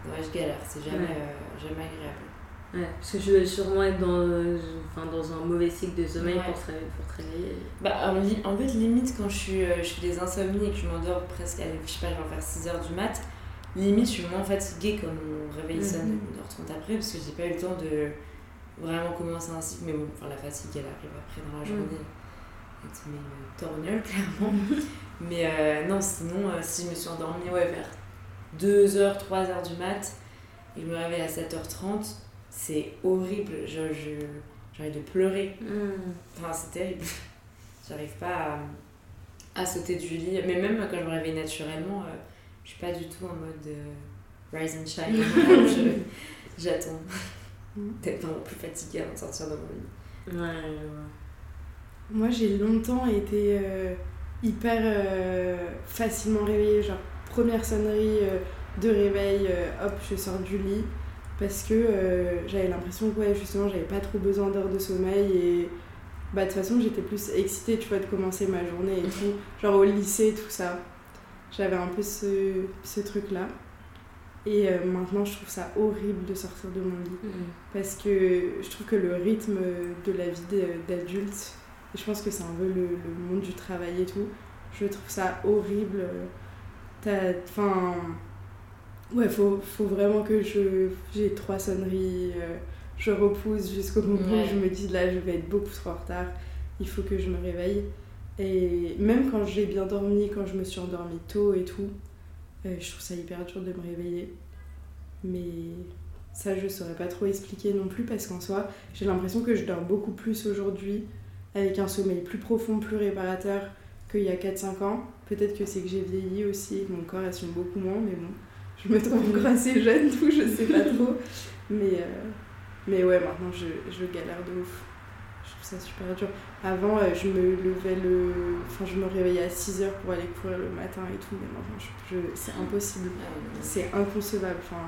Ouais, je galère, c'est jamais, Ouais. euh, jamais agréable. Ouais, parce que je vais sûrement être dans, euh, enfin, dans un mauvais cycle de sommeil Ouais. pour, se pour te réveiller. Bah, en, en fait, limite, quand je, suis, euh, je fais des insomnies et que je m'endors presque à, je sais pas, genre vers 6h du mat, limite, je suis moins fatiguée quand mon réveil sonne Mhm. 1h30 après, parce que j'ai pas eu le temps de vraiment commencer un cycle. Mais bon, enfin, la fatigue, elle arrive après dans la Mhm. journée. Tu mets une torgnole, clairement. Mais euh, non, sinon, euh, si je me suis endormie ouais, vers 2h, 3h du mat, et je me réveille à 7h30, c'est horrible. Genre, je, j'ai envie de pleurer. Mm. Enfin, c'est terrible. J'arrive pas à, à sauter du lit. Mais même quand je me réveille naturellement, euh, je suis pas du tout en mode euh, rise and shine. Je- J'attends Mm. d'être vraiment plus fatiguée avant de sortir de mon lit. Ouais, vois. Moi, j'ai longtemps été euh, hyper euh, facilement réveillée. Genre, première sonnerie euh, de réveil, euh, hop, je sors du lit. Parce que euh, j'avais l'impression que, ouais, justement, j'avais pas trop besoin d'heures de sommeil. Et bah, de toute façon, j'étais plus excitée, tu vois, de commencer ma journée et tout. Genre au lycée, tout ça. J'avais un peu ce, ce truc-là. Et euh, maintenant, je trouve ça horrible de sortir de mon lit Mm. parce que je trouve que le rythme de la vie d'adulte, et je pense que c'est un peu le, le monde du travail et tout, je trouve ça horrible. T'as- Enfin, ouais, faut, faut vraiment que je j'ai trois sonneries, euh, je repousse jusqu'au moment Ouais. où je me dis là, je vais être beaucoup trop en retard, il faut que je me réveille. Et même quand j'ai bien dormi, quand je me suis endormie tôt et tout, euh, je trouve ça hyper dur de me réveiller. Mais ça, je saurais pas trop expliquer non plus parce qu'en soi, j'ai l'impression que je dors beaucoup plus aujourd'hui avec un sommeil plus profond, plus réparateur qu'il y a 4-5 ans. Peut-être que c'est que j'ai vieilli aussi mon corps assume beaucoup moins, mais bon, je me trouve encore assez jeune, tout, je sais pas trop. Mais, euh, mais ouais, maintenant je, je galère de ouf. Je trouve ça super dur. Avant, euh, je me levais le. Enfin, je me réveillais à 6h pour aller courir le matin et tout, mais maintenant, je, je- c'est impossible. Ah. C'est inconcevable. Enfin,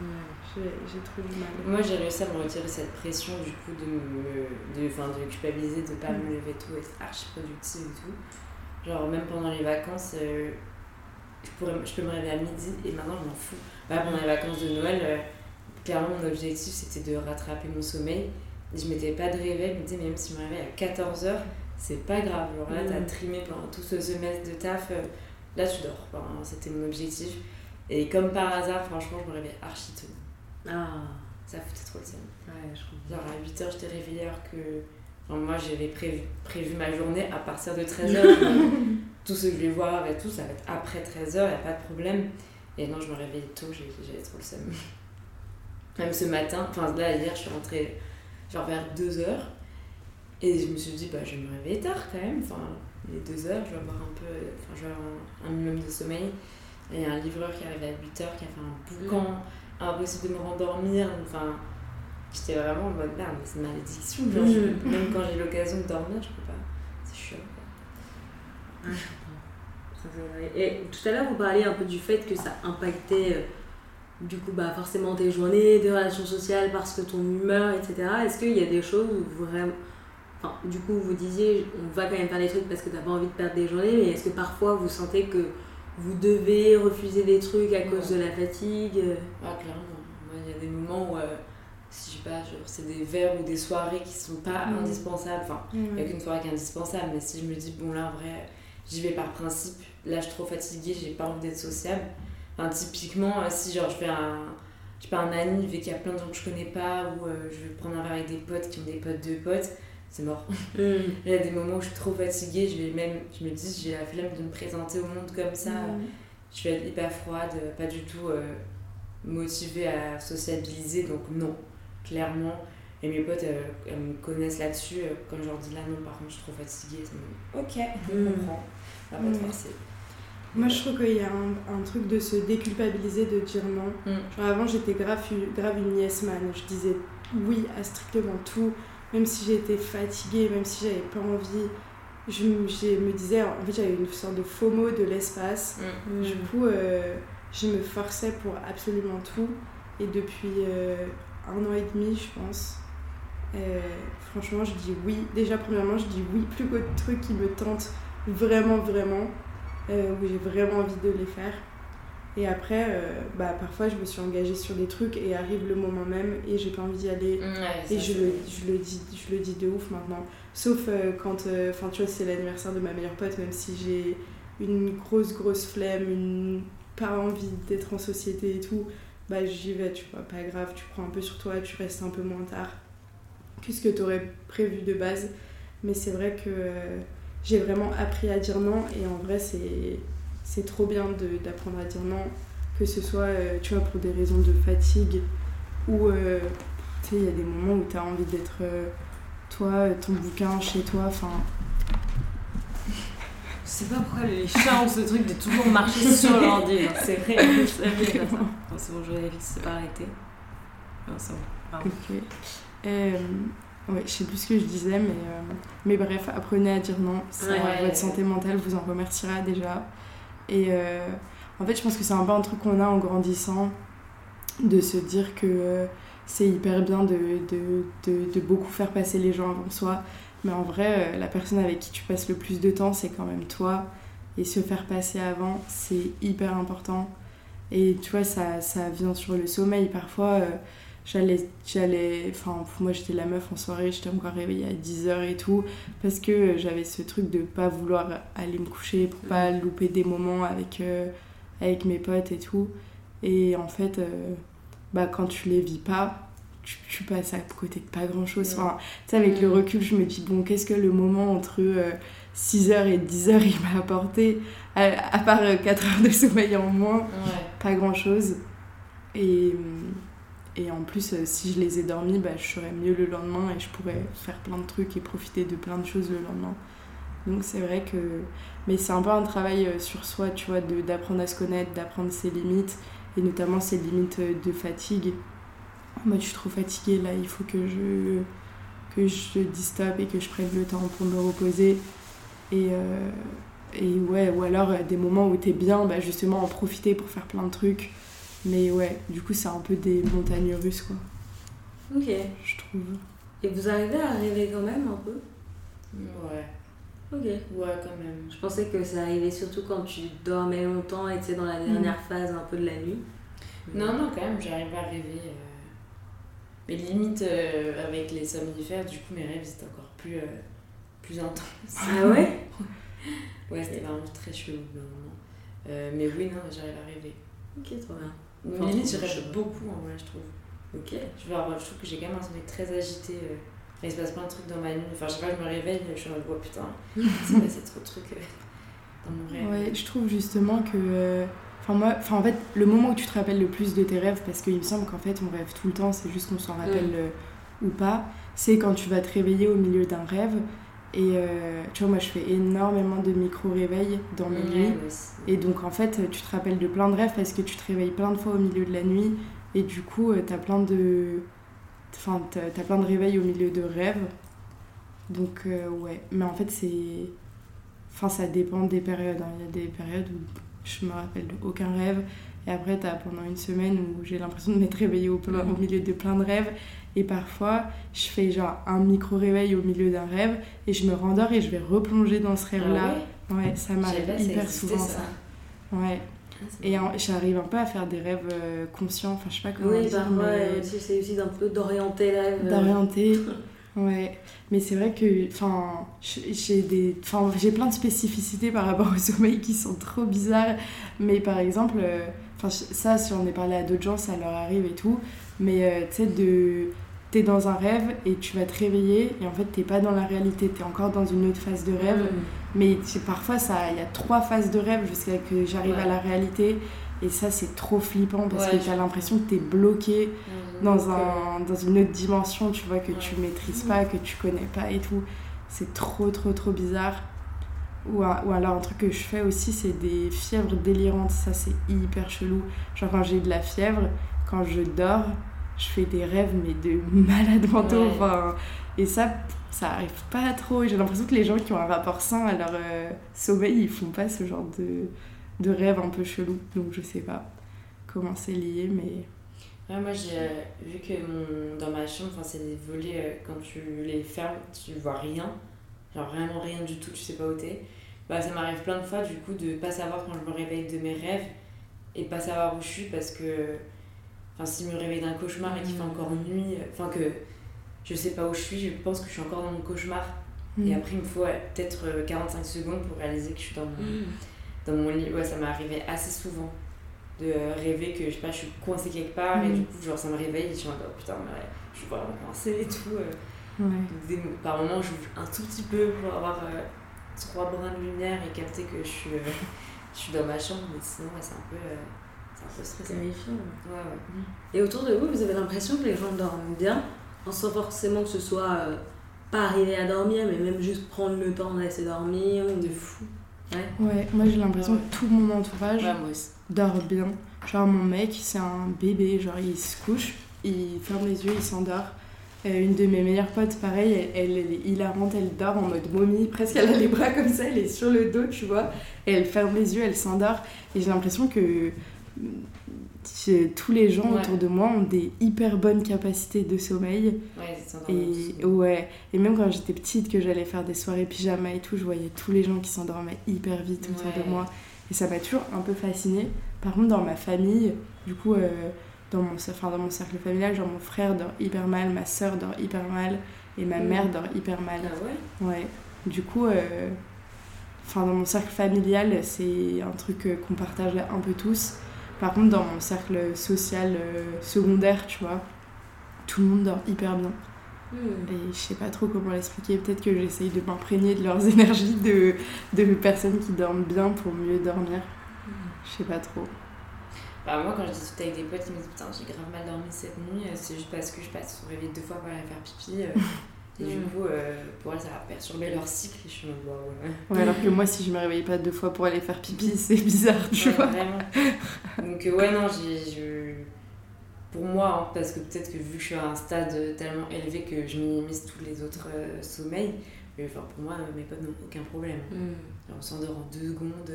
Ouais. j'ai trop du mal. Moi, j'ai réussi à me retirer cette pression du coup de me, de, enfin, de culpabiliser, de pas Mm. me lever tôt, être archi productive et tout. Genre, même pendant les vacances, euh, je, peux me réveiller à midi et maintenant je m'en fous. Bah, pendant les vacances de Noël, euh, clairement, mon objectif c'était de rattraper mon sommeil. Et je mettais pas de réveil, je me disais, même si je me réveille à 14h, c'est pas grave. Genre là, t'as Mm. trimé pendant tout ce semestre de taf, euh, là tu dors. Enfin, C'était mon objectif. Et comme par hasard, franchement, je me réveille archi tôt. Ah, Ça foutait trop le seum. ouais, je comprends. Genre à 8h, j'étais réveillée alors que. Moi, j'avais prévu, prévu ma journée à partir de 13h. tout ce que je vais voir et tout, ça va être après 13h, y a pas de problème. Et non, je me réveillais tôt, j'avais trop le seum. Même ce matin, enfin là, hier, je suis rentrée genre vers 2h. Et je me suis dit, bah, je vais me réveiller tard quand même. Enfin, il est 2h, je vais avoir un peu. Enfin, je vais avoir un, un minimum de sommeil. Et il y a un livreur qui arrive à 8h, qui a fait un boucan, impossible de me rendormir. Enfin, j'étais vraiment en mode merde, mais c'est une malédiction. Genre, je- même quand j'ai l'occasion de dormir, je peux pas. C'est chiant. quoi. Vrai. Et tout à l'heure, vous parliez un peu du fait que ça impactait euh, du coup bah, forcément tes journées, tes relations sociales, parce que ton humeur, etc. Est-ce qu'il y a des choses où vraiment. Enfin, du coup, vous disiez, on va quand même faire des trucs parce que t'as pas envie de perdre des journées, mais est-ce que parfois vous sentez que vous devez refuser des trucs à cause de la fatigue euh, Ah, clairement. Moi, il y a des moments où, euh, je sais pas, genre, c'est des verres ou des soirées qui sont pas Mhm. indispensables. Enfin, il n'y a Ouais. qu'une soirée qui est indispensable, mais si je me dis, bon, là, en vrai, j'y vais par principe, là, je suis trop fatiguée, j'ai pas envie d'être sociable. Enfin, typiquement, euh, si genre, je fais un. Je pas, un anniv et qu'il y a plein de gens que je connais pas, ou euh, je vais prendre un verre avec des potes qui ont des potes de potes, c'est mort. Il y a des moments où je suis trop fatiguée, je vais même, je me dis, j'ai la flemme de me présenter au monde comme ça. Je vais être hyper froide, pas du tout euh, motivée à sociabiliser, donc non, clairement. Et mes potes, euh, elles me connaissent là-dessus. euh, Quand je leur dis là, non, par contre, je suis trop fatiguée. Ok, je Mm. comprends. On va pas te forcer. Moi, je trouve qu'il y a un, un truc de se déculpabiliser, de dire non. Mm. Genre avant, j'étais grave, grave une yes man. Je disais oui à strictement tout, même si j'étais fatiguée, même si j'avais pas envie. Je, me- je me disais, en fait, j'avais une sorte de FOMO de l'espace. Mm. Du coup, euh, je me forçais pour absolument tout. Et depuis euh, un an et demi, je pense, euh, franchement, je dis oui. Déjà, premièrement, je dis oui plus qu'aux trucs qui me tentent vraiment, vraiment, euh, où j'ai vraiment envie de les faire. Et après, euh, bah, parfois, je me suis engagée sur des trucs et arrive le moment même et j'ai pas envie d'y aller. Ouais, Et je le, je, le dis, je le dis de ouf maintenant. Sauf quand, enfin tu vois, c'est l'anniversaire de ma meilleure pote, même si j'ai une grosse, grosse flemme, une pas envie d'être en société et tout, bah j'y vais, tu vois, pas grave, tu prends un peu sur toi, tu restes un peu moins tard que ce que tu prévu de base. Mais c'est vrai que j'ai vraiment appris à dire non et en vrai, c'est trop bien d'apprendre à dire non, que ce soit, euh, tu vois, pour des raisons de fatigue ou euh, tu sais, il y a des moments où tu as envie d'être euh, toi, ton bouquin chez toi, enfin. Je sais pas pourquoi les chats ont ce truc de toujours marcher sur l'ordi. C'est vrai, je savais faire ça. Bon, c'est bon, je vais c'est pas arrêté. Non, c'est bon. Pardon. Ok. Euh, ouais, je sais plus ce que je disais, mais, euh, mais bref, apprenez à dire non. Ça, Ouais. votre santé mentale vous en remerciera déjà. Et euh, en fait, je pense que c'est un peu un truc qu'on a en grandissant, de se dire que c'est hyper bien de, de, de, de beaucoup faire passer les gens avant soi. Mais en vrai, euh, la personne avec qui tu passes le plus de temps, c'est quand même toi. Et se faire passer avant, c'est hyper important. Et tu vois, ça, ça vient sur le sommeil. Parfois, euh, j'allais j'allais enfin pour moi j'étais la meuf en soirée j'étais encore réveillée à 10h et tout parce que j'avais ce truc de pas vouloir aller me coucher pour pas louper des moments avec euh, avec mes potes et tout et en fait euh, bah quand tu les vis pas tu, tu passes à côté de pas grand chose enfin tu sais avec le recul je me dis bon qu'est-ce que le moment entre 6h et 10h il m'a apporté à, à part 4 heures de sommeil en moins Ouais. pas grand chose. Et, et en plus, euh, si je les ai dormis, bah, je serais mieux le lendemain et je pourrais faire plein de trucs et profiter de plein de choses le lendemain. Donc c'est vrai que. Mais c'est un peu un travail euh, sur soi, tu vois, d'apprendre à se connaître, d'apprendre ses limites et notamment ses limites euh, de fatigue. Moi, je suis trop fatiguée là, il faut que je, que je dise stop et que je prenne le temps pour me reposer. Et, euh, et ouais, ou alors euh, des moments où t'es bien, bah justement en profiter pour faire plein de trucs. Mais ouais, du coup, c'est un peu des montagnes russes, quoi, Ok. je trouve. Et vous arrivez à rêver quand même un peu? Ouais. Ok. Ouais, quand même. Je pensais que ça arrivait surtout quand tu dormais longtemps et tu sais, dans la dernière phase un peu de la nuit. Non, non, quand même, j'arrive à rêver. Mais limite, euh, avec les somnifères, du coup, mes rêves, c'était encore plus, euh, plus intenses. Ah ouais Ouais, c'était vraiment très chelou. Euh, mais oui, non, j'arrive à rêver. Ok, trop bien. Mais Enfin, limite, je rêve beaucoup, en vrai, je trouve. Ok. Je, vois, je trouve que j'ai quand même un sommeil très agité. euh. Il se passe plein de trucs dans ma nuit. Enfin, je sais pas, je me réveille, je suis en mode, oh putain, c'est passé trop de trucs euh, dans mon rêve. Ouais, je trouve justement que. Enfin, moi, enfin, en fait, le moment où tu te rappelles le plus de tes rêves, parce qu'il me semble qu'en fait, on rêve tout le temps, c'est juste qu'on s'en rappelle Mm. euh, ou pas, c'est quand tu vas te réveiller au milieu d'un rêve. Et euh, tu vois, moi, je fais énormément de micro-réveils dans mes nuits. Et donc, en fait, tu te rappelles de plein de rêves parce que tu te réveilles plein de fois au milieu de la nuit. Et du coup, euh, t'as plein de. Enfin, t'as plein de réveils au milieu de rêves. Donc, euh, ouais. Mais en fait, c'est. Enfin, ça dépend des périodes. hein. Il y a des périodes où je me rappelle de aucun rêve. Et après, t'as pendant une semaine où j'ai l'impression de m'être réveillée au, plein- au milieu de plein de rêves. Et parfois, je fais genre un micro-réveil au milieu d'un rêve. Et je me rendors et je vais replonger dans ce Ah rêve-là. ouais? Ouais, ça m'arrive hyper souvent, ça. ça. Ouais. Ah, Et en- j'arrive un peu à faire des rêves euh, conscients, enfin je sais pas comment Oui, parfois, mais euh, tu sais aussi d'un peu d'orienter la rêve. euh, d'orienter. Ouais, mais c'est vrai que enfin j'ai des enfin j'ai plein de spécificités par rapport au sommeil qui sont trop bizarres, mais par exemple euh, enfin ça si on est parlé à d'autres gens ça leur arrive et tout, mais euh, tu sais de t'es dans un rêve et tu vas te réveiller et en fait t'es pas dans la réalité, t'es encore dans une autre phase de rêve. Mais parfois, il y a trois phases de rêve jusqu'à que j'arrive Ouais. à la réalité. Et ça, c'est trop flippant parce Ouais, que tu as l'impression que tu es bloqué dans, un, dans une autre dimension, tu vois, que tu Ouais. maîtrises pas, que tu connais pas et tout. C'est trop, trop, trop bizarre. Ou, un- ou alors, un truc que je fais aussi, c'est des fièvres délirantes. Ça, c'est hyper chelou. Genre, quand j'ai de la fièvre, quand je dors, je fais des rêves, mais de malades mentaux. Ouais. Enfin, et ça, ça arrive pas trop. J'ai l'impression que les gens qui ont un rapport sain à leur euh, sommeil, ils font pas ce genre de, de rêve un peu chelou. Donc, je sais pas comment c'est lié, mais. Ouais, moi, j'ai euh, vu que mon, dans ma chambre, enfin, c'est des volets, euh, quand tu les fermes, tu vois rien. Genre vraiment rien du tout, tu sais pas où t'es. Bah, ça m'arrive plein de fois, du coup, de pas savoir quand je me réveille de mes rêves et pas savoir où je suis parce que. Enfin, si je me réveille d'un cauchemar et qu'il fait encore nuit, euh, enfin, que je sais pas où je suis, je pense que je suis encore dans mon cauchemar. Et Mm. après, il me faut ouais, peut-être euh, 45 secondes pour réaliser que je suis dans mon, Mm. Dans mon lit. Ouais, ça m'est arrivé assez souvent de rêver que je sais pas, je suis coincée quelque part et Mhm. du coup, genre, ça me réveille et je suis en oh, putain, mais je suis vraiment coincée et tout. euh. Ouais. Donc, des- par moments, j'ouvre un tout petit peu pour avoir euh, trois brins de lumière et capter que je suis, euh, je suis dans ma chambre, mais sinon, ouais, c'est un peu, c'est un peu stressant. Terrifiant. Ouais, ouais. Et autour de vous, vous avez l'impression que les gens dorment bien, sans forcément que ce soit pas arriver à dormir, mais même juste prendre le temps de laisser dormir. De fou. Ouais, moi j'ai l'impression Ouais. que tout mon entourage dort bien. Genre mon mec, c'est un bébé, genre il se couche, il ferme les yeux, il s'endort. Euh, une de mes meilleures potes, pareil, elle, elle, elle est hilarante, elle dort en mode momie, presque elle a les bras comme ça, elle est sur le dos, tu vois, et elle ferme les yeux, elle s'endort. Et j'ai l'impression que tous les gens Ouais. autour de moi ont des hyper bonnes capacités de sommeil. Ouais, Et ouais, et même quand j'étais petite, que j'allais faire des soirées pyjama et tout, je voyais tous les gens qui s'endormaient hyper vite autour Ouais. de moi. Et ça m'a toujours un peu fascinée. Par contre, dans ma famille, du coup, euh, dans, mon, enfin, dans mon cercle familial, genre mon frère dort hyper mal, ma soeur dort hyper mal, et ma Mm. mère dort hyper mal. Ah ouais? Ouais. Du coup, euh, enfin, dans mon cercle familial, c'est un truc euh, qu'on partage un peu tous. Par contre, dans mon cercle social euh, secondaire, tu vois, tout le monde dort hyper bien. Mm. Et je sais pas trop comment l'expliquer. Peut-être que j'essaye de m'imprégner de leurs énergies de, de personnes qui dorment bien pour mieux dormir. Je sais pas trop. Bah moi quand je discute avec des potes ils me disent putain j'ai grave mal dormi cette nuit euh, c'est juste parce que je passe au réveil deux fois pour aller faire pipi euh, et du Mm. coup euh, pour elles ça va perturber leur cycle et je suis en ouais. Ouais, alors que moi, si je me réveille pas deux fois pour aller faire pipi, c'est bizarre, tu Ouais, vois. vraiment donc euh, ouais non j'ai je... pour moi hein, parce que peut-être que vu que je suis à un stade tellement élevé que je minimise tous les autres euh, sommeils mais enfin pour moi mes potes n'ont aucun problème Mm. on s'endort en deux secondes.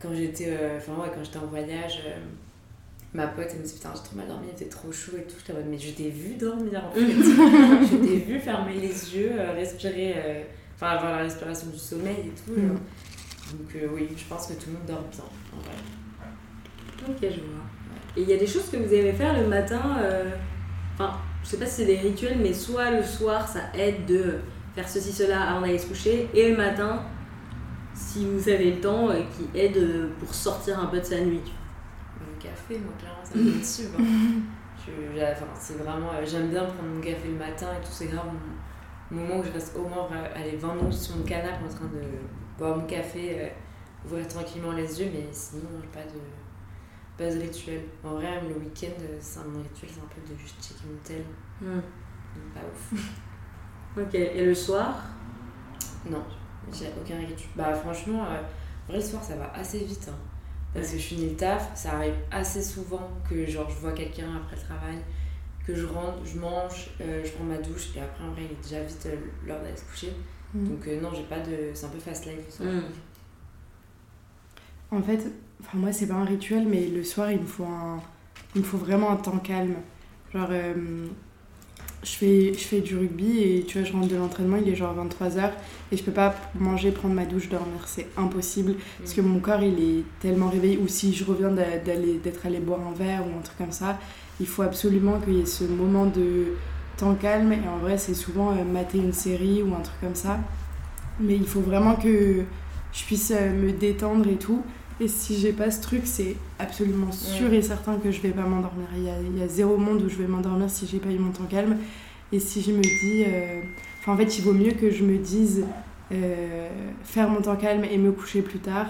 Quand j'étais ouais, quand j'étais en voyage, ma pote elle me dit Putain, j'ai trop mal dormi, il était trop chaud et tout. Mode Mais je t'ai vu dormir en fait. je t'ai vu fermer les yeux, euh, respirer, euh, enfin avoir la respiration du sommeil et tout. Mm. Donc, euh, oui, je pense que tout le monde dort bien en vrai. Ok, je vois. Et il y a des choses que vous aimez faire le matin, euh, enfin, je sais pas si c'est des rituels, mais soit le soir ça aide de faire ceci, cela avant d'aller se coucher, et le matin, si vous avez le temps, qui aide pour sortir un peu de sa nuit. Café, moi, clairement, ça me dessus. Enfin, c'est vraiment, euh, j'aime bien prendre mon café le matin et tout, c'est grave mon moment où je reste au moins aller 20 minutes sur mon canapé en train de boire mon café, ouvrir tranquillement les yeux, mais sinon, pas de, pas de rituel. En vrai, même le week-end, c'est un rituel, c'est un peu de juste checker mon tel. Hmm. Pas ouf. ok, et le soir? Non, j'ai aucun rituel. Bah, franchement, euh, vrai, le soir, ça va assez vite. Hein. Parce que je finis le taf, ça arrive assez souvent que genre, je vois quelqu'un après le travail, que je rentre, je mange, euh, je prends ma douche, et après, en vrai, il est déjà vite euh, l'heure d'aller se coucher. Mm. Donc, non, j'ai pas de. C'est un peu fast life. Mm. En fait, enfin, moi, c'est pas un rituel, mais le soir, il me faut, un... il me faut vraiment un temps calme. Genre je fais, je fais du rugby et tu vois, je rentre de l'entraînement, il est genre 23h et je peux pas manger, prendre ma douche, dormir. C'est impossible parce que mon corps il est tellement réveillé. Ou si je reviens d'être allé boire un verre ou un truc comme ça, il faut absolument qu'il y ait ce moment de temps calme. Et en vrai, c'est souvent euh, mater une série ou un truc comme ça. Mais il faut vraiment que je puisse euh, me détendre et tout. Et si j'ai pas ce truc, c'est absolument sûr et certain que je vais pas m'endormir. Il y a, il y a zéro monde où je vais m'endormir si j'ai pas eu mon temps calme. Et si je me dis. Euh, enfin, en fait, il vaut mieux que je me dise euh, faire mon temps calme et me coucher plus tard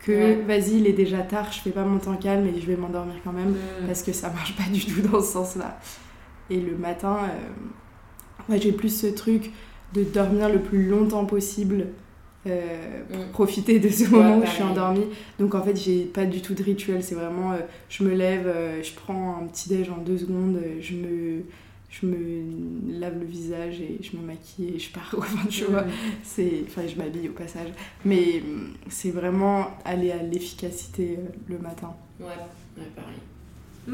que vas-y, il est déjà tard, je fais pas mon temps calme et je vais m'endormir quand même. Parce que ça marche pas du tout dans ce sens-là. Et le matin, euh, j'ai plus ce truc de dormir le plus longtemps possible euh, pour mm. profiter de ce moment où je suis endormie. Donc en fait, j'ai pas du tout de rituel. C'est vraiment, euh, je me lève, euh, je prends un petit déj en deux secondes, je me, je me lave le visage et je me maquille et je pars. Enfin, tu vois, mm. c'est, enfin, je m'habille au passage. Mais mm, c'est vraiment aller à l'efficacité le matin. Ouais, ouais, pareil.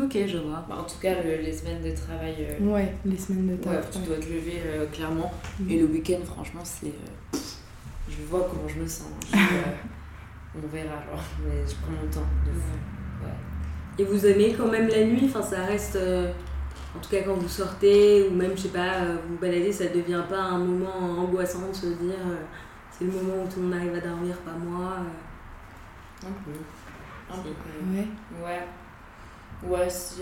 Ok, je vois. Bah, en tout cas, les semaines de travail. ouais, les semaines de travail. tu dois te lever clairement. Et le week-end, franchement, c'est je vois comment je me sens. Euh, on verra, alors, mais je prends mon temps de fou. Et vous aimez quand même la nuit? Enfin, ça reste. Euh, en tout cas, quand vous sortez, ou même, je sais pas, euh, vous baladez, ça devient pas un moment angoissant de se dire c'est le moment où tout le monde arrive à dormir, pas moi. Un peu. Un peu Ouais. Ouais. Ouais, si,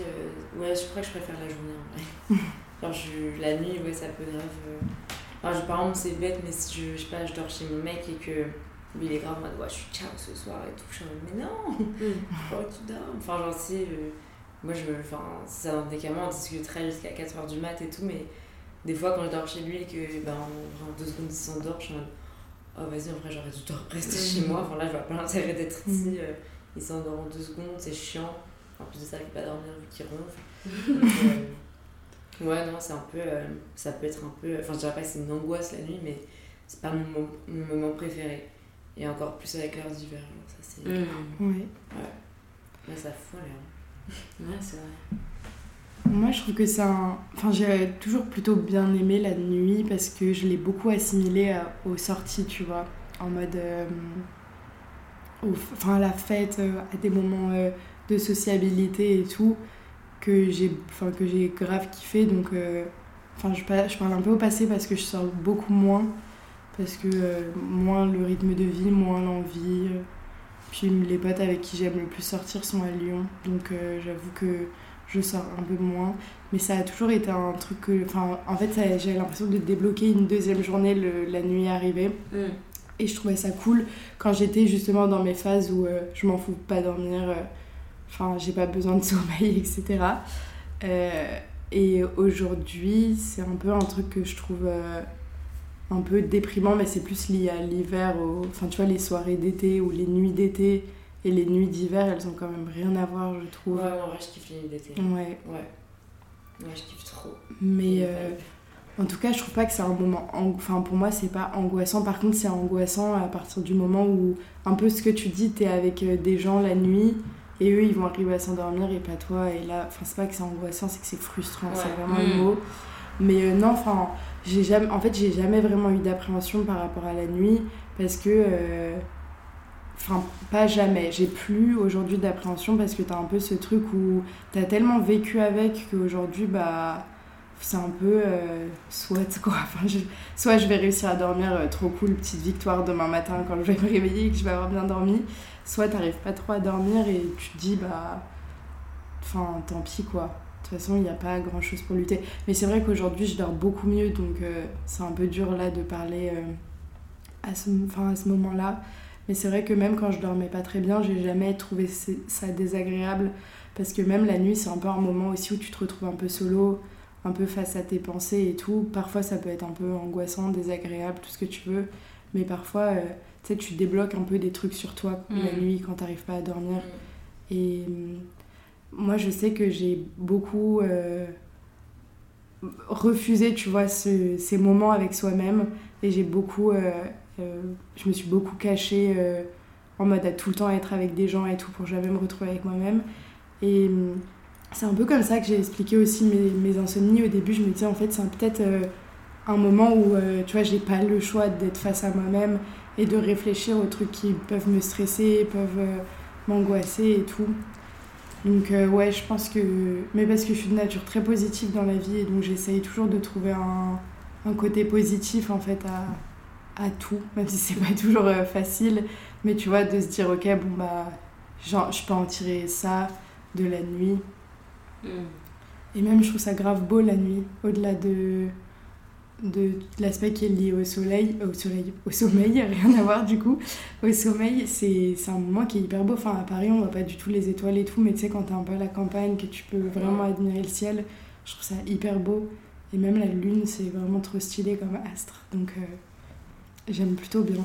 ouais, je crois que je préfère la journée en vrai. Genre, je, la nuit, ouais, ça peut grave. Enfin, je, par exemple, c'est bête, mais si je, je, sais pas, je dors chez mon mec et que lui il est grave en mode ouais, je suis ciao ce soir et tout, je suis en mode mais non, mm. pourquoi tu dors Enfin, genre, si, euh, moi je me. Enfin, c'est un décalement, on discuterait jusqu'à 4h du mat et tout, mais des fois quand je dors chez lui et que ben, en deux secondes il s'endort, je suis en mode oh vas-y, en vrai, j'aurais dû rester chez moi. Enfin, là, je vois pas l'intérêt d'être ici. Mm. Euh, il s'endort en deux secondes, c'est chiant. En plus de ça, il peut pas dormir vu qu'il ronfle. Donc, euh, Ouais, non, c'est un peu. Euh, ça peut être un peu. Enfin, je dirais pas que c'est une angoisse la nuit, mais c'est pas mon, mon, moment préféré. Et encore plus avec l'heure d'hiver. Ça, c'est. Mmh. Ouais. Ouais. Là, ça fout l'air. Ouais, c'est vrai. Moi, je trouve que c'est un. Enfin, j'ai toujours plutôt bien aimé la nuit parce que je l'ai beaucoup assimilé aux sorties, tu vois. En mode. Euh, enfin, à la fête, euh, à des moments de sociabilité et tout que j'ai enfin que j'ai grave kiffé donc euh, enfin je, je parle un peu au passé parce que je sors beaucoup moins parce que euh, moins le rythme de vie moins l'envie euh, puis les potes avec qui j'aime le plus sortir sont à Lyon donc j'avoue que je sors un peu moins mais ça a toujours été un truc que enfin en fait j'ai l'impression de débloquer une deuxième journée la nuit arrivée mm. et je trouvais ça cool quand j'étais justement dans mes phases où je m'en fous pas dormir Enfin, j'ai pas besoin de sommeil, etc. Euh, et aujourd'hui, c'est un peu un truc que je trouve euh, un peu déprimant, mais c'est plus lié à l'hiver. Enfin, tu vois, les soirées d'été ou les nuits d'été et les nuits d'hiver, elles ont quand même rien à voir, je trouve. Ouais, en vrai, je kiffe les nuits d'été. Ouais. Ouais. Ouais, je kiffe trop. Mais euh, en tout cas, je trouve pas que c'est un moment. Enfin, pour moi, c'est pas angoissant. Par contre, c'est angoissant à partir du moment où, un peu ce que tu dis, t'es avec des gens la nuit et eux, ils vont arriver à s'endormir et pas toi. Et là, enfin, c'est pas que c'est angoissant, c'est que c'est frustrant, c'est vraiment le mm. mot. Mais euh, non, enfin, j'ai jamais, en fait, j'ai jamais vraiment eu d'appréhension par rapport à la nuit parce que. Euh, enfin, pas jamais. J'ai plus aujourd'hui d'appréhension parce que t'as un peu ce truc où t'as tellement vécu avec qu'aujourd'hui, bah. c'est un peu euh, soit quoi. Enfin, je- soit je vais réussir à dormir euh, trop cool, petite victoire demain matin quand je vais me réveiller et que je vais avoir bien dormi. Soit t'arrives pas trop à dormir et tu te dis bah. Enfin, tant pis quoi. De toute façon, il n'y a pas grand chose pour lutter. Mais c'est vrai qu'aujourd'hui, je dors beaucoup mieux donc euh, c'est un peu dur là de parler euh, à ce, à ce moment-là. Mais c'est vrai que même quand je dormais pas très bien, j'ai jamais trouvé ça désagréable. Parce que même la nuit, c'est un peu un moment aussi où tu te retrouves un peu solo, un peu face à tes pensées et tout. Parfois, ça peut être un peu angoissant, désagréable, tout ce que tu veux. Mais parfois, euh, tu sais, tu débloques un peu des trucs sur toi la Mm. nuit quand t'arrives pas à dormir. Et hum, moi, je sais que j'ai beaucoup euh, refusé, tu vois, ce- ces moments avec soi-même. Et j'ai beaucoup. euh, euh, je me suis beaucoup cachée en mode à tout le temps être avec des gens et tout pour jamais me retrouver avec moi-même. Et c'est un peu comme ça que j'ai expliqué aussi mes, mes insomnies. Au début, je me disais en fait, c'est peut-être un moment où, tu vois, j'ai pas le choix d'être face à moi-même et de réfléchir aux trucs qui peuvent me stresser, peuvent euh, m'angoisser et tout. Donc euh, ouais, je pense que... Mais parce que je suis de nature très positive dans la vie et donc j'essaye toujours de trouver un, un côté positif en fait à, à tout, même si c'est pas toujours euh, facile. Mais tu vois, de se dire ok, bon bah, genre, je peux en tirer ça de la nuit. Mm. Et même je trouve ça grave beau la nuit, au-delà de, de l'aspect qui est lié au soleil, au soleil, au sommeil, rien à voir du coup. Au sommeil, c'est un moment qui est hyper beau. Enfin, à Paris, on voit pas du tout les étoiles et tout, mais tu sais, quand t'es un peu à la campagne, que tu peux vraiment admirer le ciel, je trouve ça hyper beau. Et même la lune, c'est vraiment trop stylé comme astre. Donc, euh, j'aime plutôt bien.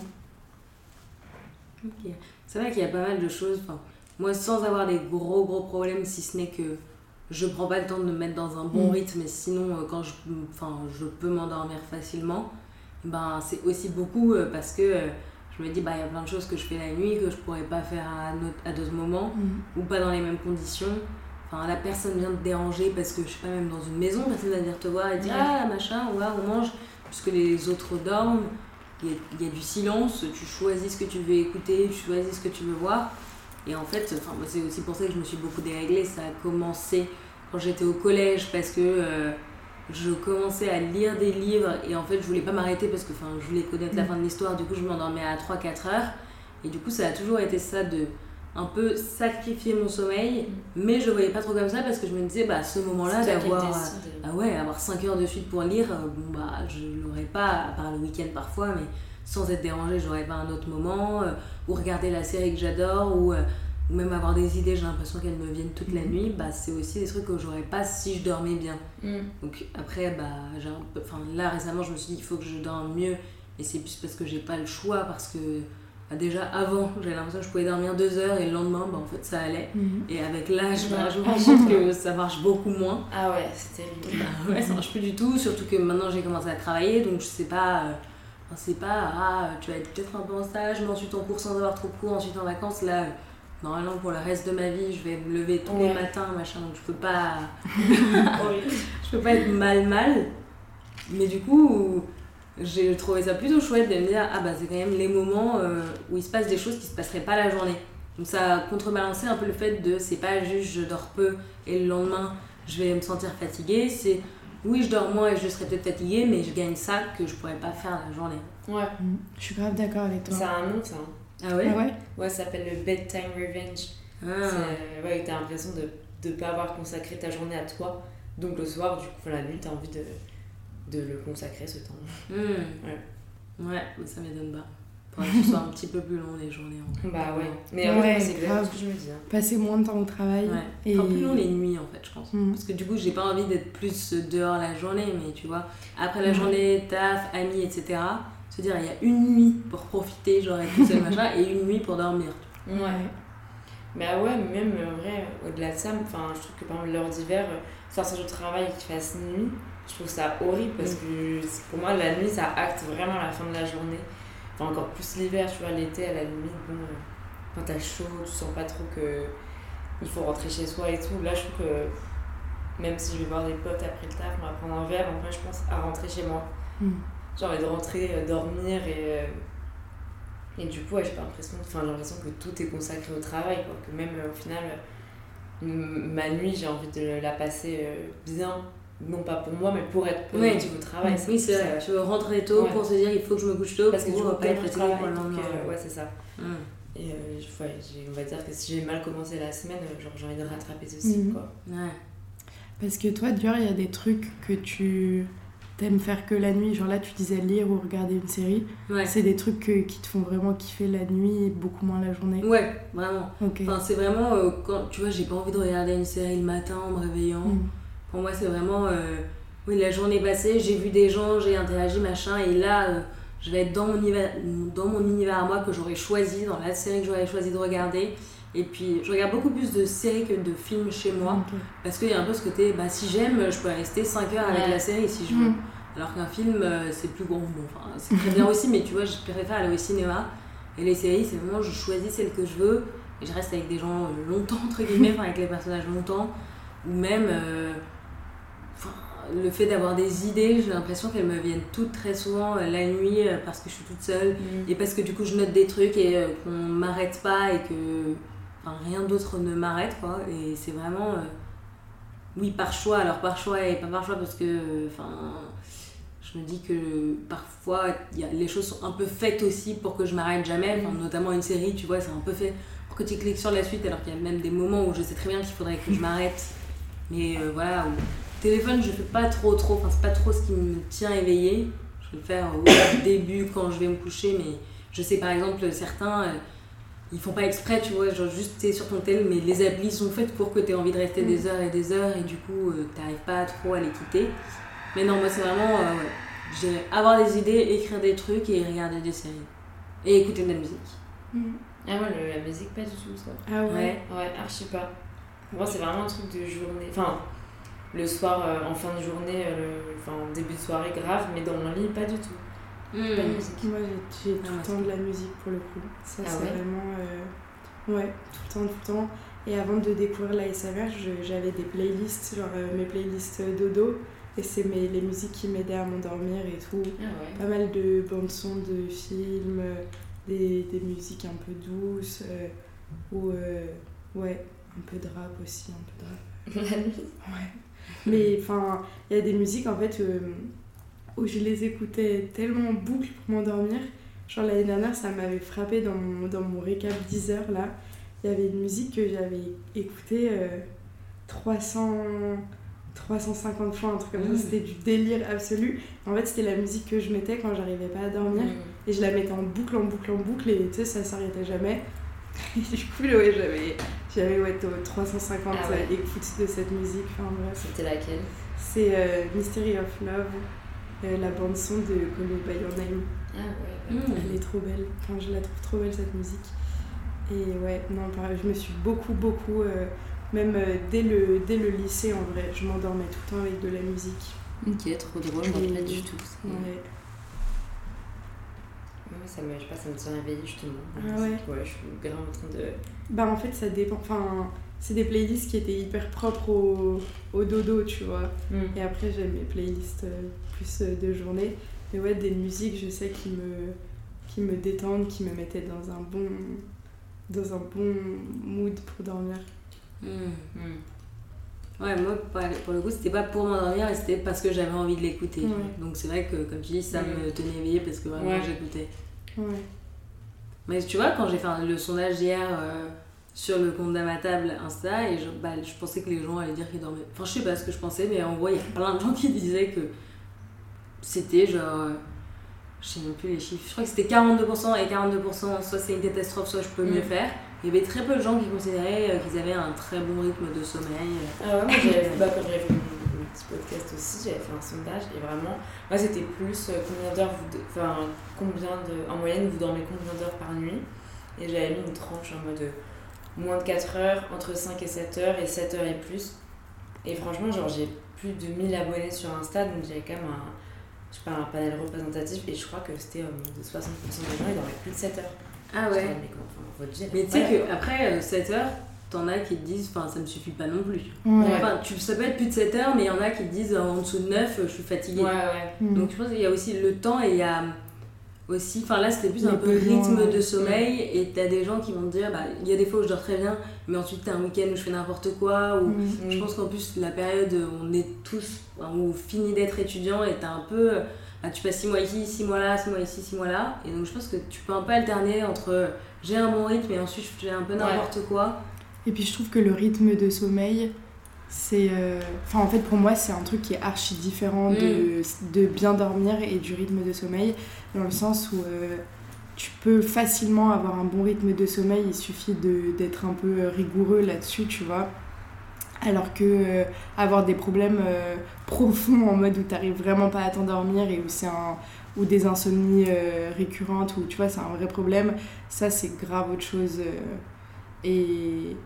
Ok. C'est vrai qu'il y a pas mal de choses. Enfin, moi, sans avoir des gros gros problèmes, si ce n'est que je prends pas le temps de me mettre dans un bon Mm. rythme, et sinon, euh, quand je, je peux m'endormir facilement, ben, c'est aussi beaucoup euh, parce que euh, je me dis, bah, il y a plein de choses que je fais la nuit que je pourrais pas faire à, à d'autres moments ou pas dans les mêmes conditions. Enfin, la personne vient te déranger parce que je sais pas, même dans une maison, personne va venir te voir et dire Ouais. Ah, machin, on va, on mange, puisque les autres dorment. Il y, y a du silence, tu choisis ce que tu veux écouter, tu choisis ce que tu veux voir. Et en fait, c'est aussi pour ça que je me suis beaucoup déréglée. Ça a commencé quand j'étais au collège parce que euh, je commençais à lire des livres et en fait, je voulais pas m'arrêter parce que je voulais connaître la Mm. fin de l'histoire. Du coup, je m'endormais à 3-4 heures. Et du coup, ça a toujours été ça de un peu sacrifier mon sommeil, mais je voyais pas trop comme ça parce que je me disais, bah, à ce moment-là, d'avoir. décides. Ah ouais, avoir 5 heures de suite pour lire, euh, bon bah je l'aurais pas, à part le week-end parfois, mais sans être dérangée, j'aurais pas un autre moment, euh, ou regarder la série que j'adore, ou, euh, ou même avoir des idées, j'ai l'impression qu'elles me viennent toute la Mhm. nuit, bah c'est aussi des trucs que j'aurais pas si je dormais bien. Mm. Donc après, bah là récemment je me suis dit il faut que je dorme mieux, et c'est plus parce que j'ai pas le choix, parce que bah, déjà avant j'avais l'impression que je pouvais dormir 2 heures et le lendemain, bah en fait ça allait. Mhm. Et avec l'âge, bah, je me rends compte que ça marche beaucoup moins. Ah ouais, c'est terrible. Bah ouais, ça marche plus du tout, surtout que maintenant j'ai commencé à travailler, donc je sais pas, euh, c'est pas, ah, tu vas être peut-être un peu en stage, mais ensuite en cours sans avoir trop cours, ensuite en vacances, là, normalement pour le reste de ma vie, je vais me lever tous les matins, machin, donc je peux pas, je peux pas être mal mal, mais du coup, j'ai trouvé ça plutôt chouette de me dire, ah bah c'est quand même les moments euh, où il se passe des choses qui se passeraient pas la journée. Donc ça a contrebalancé un peu le fait de, c'est pas juste je dors peu et le lendemain je vais me sentir fatiguée, c'est oui je dors moins et je serai peut-être fatiguée, mais je gagne ça que je pourrais pas faire la journée. Ouais, Mhm. Je suis grave d'accord avec toi. ça a un nom ça. hein. Ah Ah ouais? Ouais Ouais, ça s'appelle le bedtime revenge. Ah. C'est- Ouais, t'as l'impression de ne pas avoir consacré ta journée à toi. Donc le soir, du coup, la nuit, t'as envie de, de le consacrer ce temps. Hmm. Ouais. Ouais, ça m'étonne pas. Faudrait que ce soit un petit peu plus long les journées en vrai. Bah ouais. Mais Ouais, c'est exactement grave. ce que je me dis. hein. Passer moins de temps au travail. Ouais. Et... Enfin, plus long les nuits en fait, je pense. Mhm. Parce que du coup, j'ai pas envie d'être plus dehors la journée, mais tu vois, après la journée, taf, amis, etc. Se dire, il y a une nuit pour profiter, genre être tout seul, machin, et une nuit pour dormir. Ouais. Bah ouais, mais même en vrai, au-delà de ça, enfin, je trouve que par exemple, l'heure d'hiver, euh, sortir du travail et qu'il fasse nuit, je trouve ça horrible parce que c'est- pour moi, la nuit, ça acte vraiment la fin de la journée. Enfin, encore plus l'hiver, tu vois, l'été, à la limite, bon, euh, quand t'as chaud, tu sens pas trop que il faut rentrer chez soi et tout. Là, je trouve que même si je vais voir des potes après le taf, on va prendre un verre, en vrai, je pense à rentrer chez moi. Mhm. J'ai envie de rentrer, euh, dormir et. euh, et du coup, ouais, j'ai pas l'impression, enfin, l'impression que tout est consacré au travail, quoi. Que même euh, au final, euh, ma nuit, j'ai envie de la passer euh, bien non pas pour moi, mais pour être Ouais. productive au travail. oui, c'est vrai. Tu veux rentrer tôt Ouais. pour se dire il faut que je me couche tôt Parce que pour du coup, pas être comme je fatigué travaille, pour le lendemain. euh, ouais, c'est ça. Mm. Et euh, je- ouais, on va dire que si j'ai mal commencé la semaine, euh, genre j'ai envie de rattraper ceci, Mhm. quoi. Ouais. Parce que toi, Dior, il y a des trucs que tu t'aimes faire que la nuit. Genre là, tu disais lire ou regarder une série. Ouais. C'est des trucs que- qui te font vraiment kiffer la nuit et beaucoup moins la journée. Ouais, vraiment. Enfin, c'est vraiment euh, quand tu vois, j'ai pas envie de regarder une série le matin en me réveillant. Mm. Pour moi, c'est vraiment. euh, oui, la journée passée, j'ai vu des gens, j'ai interagi, machin, et là, euh, je vais être dans mon, univers, dans mon univers à moi que j'aurais choisi, dans la série que j'aurais choisi de regarder. Et puis, je regarde beaucoup plus de séries que de films chez moi, parce qu'il y a un peu ce côté, bah, si j'aime, je peux rester 5 heures avec Ouais. la série si je veux. Mm. Alors qu'un film, euh, c'est plus grand. Bon, enfin, c'est très bien aussi, mais tu vois, je préfère aller au cinéma. Et les séries, c'est vraiment, je choisis celle que je veux, et je reste avec des gens longtemps, entre guillemets, enfin, avec les personnages longtemps. Ou même, euh, le fait d'avoir des idées, j'ai l'impression qu'elles me viennent toutes très souvent euh, la nuit, euh, parce que je suis toute seule. Et parce que du coup je note des trucs et euh, qu'on m'arrête pas et que enfin, rien d'autre ne m'arrête quoi. Et c'est vraiment. euh, oui, par choix, alors par choix et pas par choix parce que. Enfin. je me dis que parfois il y a, les choses sont un peu faites aussi pour que je m'arrête jamais. Enfin, notamment une série, tu vois, c'est un peu fait pour que tu cliques sur la suite alors qu'il y a même des moments où je sais très bien qu'il faudrait que je m'arrête. Mais voilà, téléphone je fais pas trop trop, enfin c'est pas trop ce qui me tient éveillé. Je vais le faire au début quand je vais me coucher, mais je sais par exemple certains, euh, ils font pas exprès, tu vois, genre juste t'es sur ton tel, mais les applis sont faites pour que t'aies envie de rester des heures et des heures et du coup euh, t'arrives pas trop à les quitter. Mais non, moi c'est vraiment, euh, ouais, avoir des idées, écrire des trucs et regarder des séries. Et écouter de la musique. Mm. Ah, moi, le- la musique, pas du tout, ça. Ah ouais? Ouais. Ouais, archi pas. Pour moi, c'est vraiment un truc de journée. Enfin, le soir, euh, en fin de journée, euh, enfin, en début de soirée, grave, mais dans mon lit, pas du tout. Pas de musique. Moi, j'ai tout Ah, le temps de la musique pour le coup. Ça, Ah c'est ouais vraiment. euh, Ouais, tout le temps, tout le temps. Et avant de découvrir l'ASMR, je- j'avais des playlists, genre euh, mes playlists dodo. Et c'est mes- les musiques qui m'aidaient à m'endormir et tout. Ah ouais. Pas mal de bandes-son de films, des, des musiques un peu douces, euh, ou euh, ouais, un peu de rap aussi, un peu de rap. La nuit. Ouais. Mais enfin, il y a des musiques en fait euh, où je les écoutais tellement en boucle pour m'endormir. Genre l'année dernière, ça m'avait frappé dans mon, dans mon récap 10 heures là. Il y avait une musique que j'avais écoutée euh, 300, 350 fois, un truc comme Mm. ça. C'était du délire absolu. En fait, c'était la musique que je mettais quand j'arrivais pas à dormir. Mm. Et je la mettais en boucle, en boucle, en boucle, et tu sais, ça s'arrêtait jamais. Et du coup, ouais, j'avais, j'avais ouais, 350 Ah ouais. écoutes de cette musique. Enfin. C'était laquelle? C'est euh, Mystery of Love, euh, la bande-son de Call Me By Your Name. Ah ouais. Elle est trop belle. Enfin, je la trouve trop belle cette musique. Et ouais, non, pareil, je me suis beaucoup, beaucoup, euh, même dès, le, dès le lycée en vrai, je m'endormais tout le temps avec de la musique. Ok, trop drôle, je vois pas du tout. Ouais. Ça me, je sais pas, ça me tient éveillée justement. Ah ouais. Ouais, je suis grave en train de. Bah en fait, ça dépend. Enfin, c'est des playlists qui étaient hyper propres au, au dodo, tu vois. Et après, j'ai mes playlists euh, plus euh, de journée. Mais ouais, des musiques, je sais, qui me, qui me détendent, qui me mettaient dans un bon, dans un bon mood pour dormir. Hmm. Mm. Ouais, moi, pour le coup, c'était pas pour m'endormir, mais c'était parce que j'avais envie de l'écouter. Donc c'est vrai que, comme tu dis, ça Mm. me tenait éveillée parce que vraiment Ouais. j'écoutais. Ouais. Mais tu vois, quand j'ai fait le sondage hier euh, sur le compte d'Amatable Insta, et je, bah, je pensais que les gens allaient dire qu'ils dormaient. Enfin, je sais pas ce que je pensais, mais en gros, il y a plein de gens qui disaient que c'était genre. euh, je sais même plus les chiffres. Je crois que c'était 42% et 42%, soit c'est une catastrophe, soit je peux mieux Mm. faire. Il y avait très peu de gens qui considéraient euh, qu'ils avaient un très bon rythme de sommeil. Ah ouais, moi bah, quand j'avais podcast aussi, j'avais fait un sondage et vraiment, moi c'était plus euh, combien d'heures vous. Enfin, combien de. En moyenne, vous dormez combien d'heures par nuit? Et j'avais mis une tranche en mode euh, moins de 4 heures, entre 5 et 7 heures et 7 heures et plus. Et franchement, genre j'ai plus de 1000 abonnés sur Insta donc j'avais quand même un. Je sais pas, un panel représentatif et je crois que c'était euh, de 60% des gens, ils dormaient plus de 7 heures. Ah ouais. Mais, comment- enfin, votre vie, elle est Mais tu sais qu'après 7 heures, t'en as qui te disent, enfin ça me suffit pas non plus. Ouais. Enfin, tu, ça peut être plus de 7 heures, mais il y en a qui te disent euh, en dessous de 9, je suis fatiguée. Ouais, ouais. Mm. Donc je pense qu'il y a aussi le temps et il y a aussi. Enfin là, c'était plus un peu rythme de sommeil. Et t'as des gens qui vont te dire, bah, il y a des fois où je dors très bien, mais ensuite t'as un week-end où je fais n'importe quoi. Ou Mm. je pense qu'en plus, la période où on est tous, enfin, où on finit d'être étudiant, et t'as un peu. bah, tu passes 6 mois ici, 6 mois là, 6 mois ici, 6 mois là. Et donc je pense que tu peux un peu alterner entre j'ai un bon rythme et ensuite je fais un peu n'importe quoi. Et puis je trouve que le rythme de sommeil, c'est. euh, Enfin, en fait, pour moi, c'est un truc qui est archi différent de, de bien dormir et du rythme de sommeil, dans le sens où euh, tu peux facilement avoir un bon rythme de sommeil, il suffit d'être un peu rigoureux là-dessus, tu vois. Alors que euh, avoir des problèmes euh, profonds en mode où t'arrives vraiment pas à t'endormir et où c'est un ou des insomnies euh, récurrentes où tu vois c'est un vrai problème, ça c'est grave autre chose. Et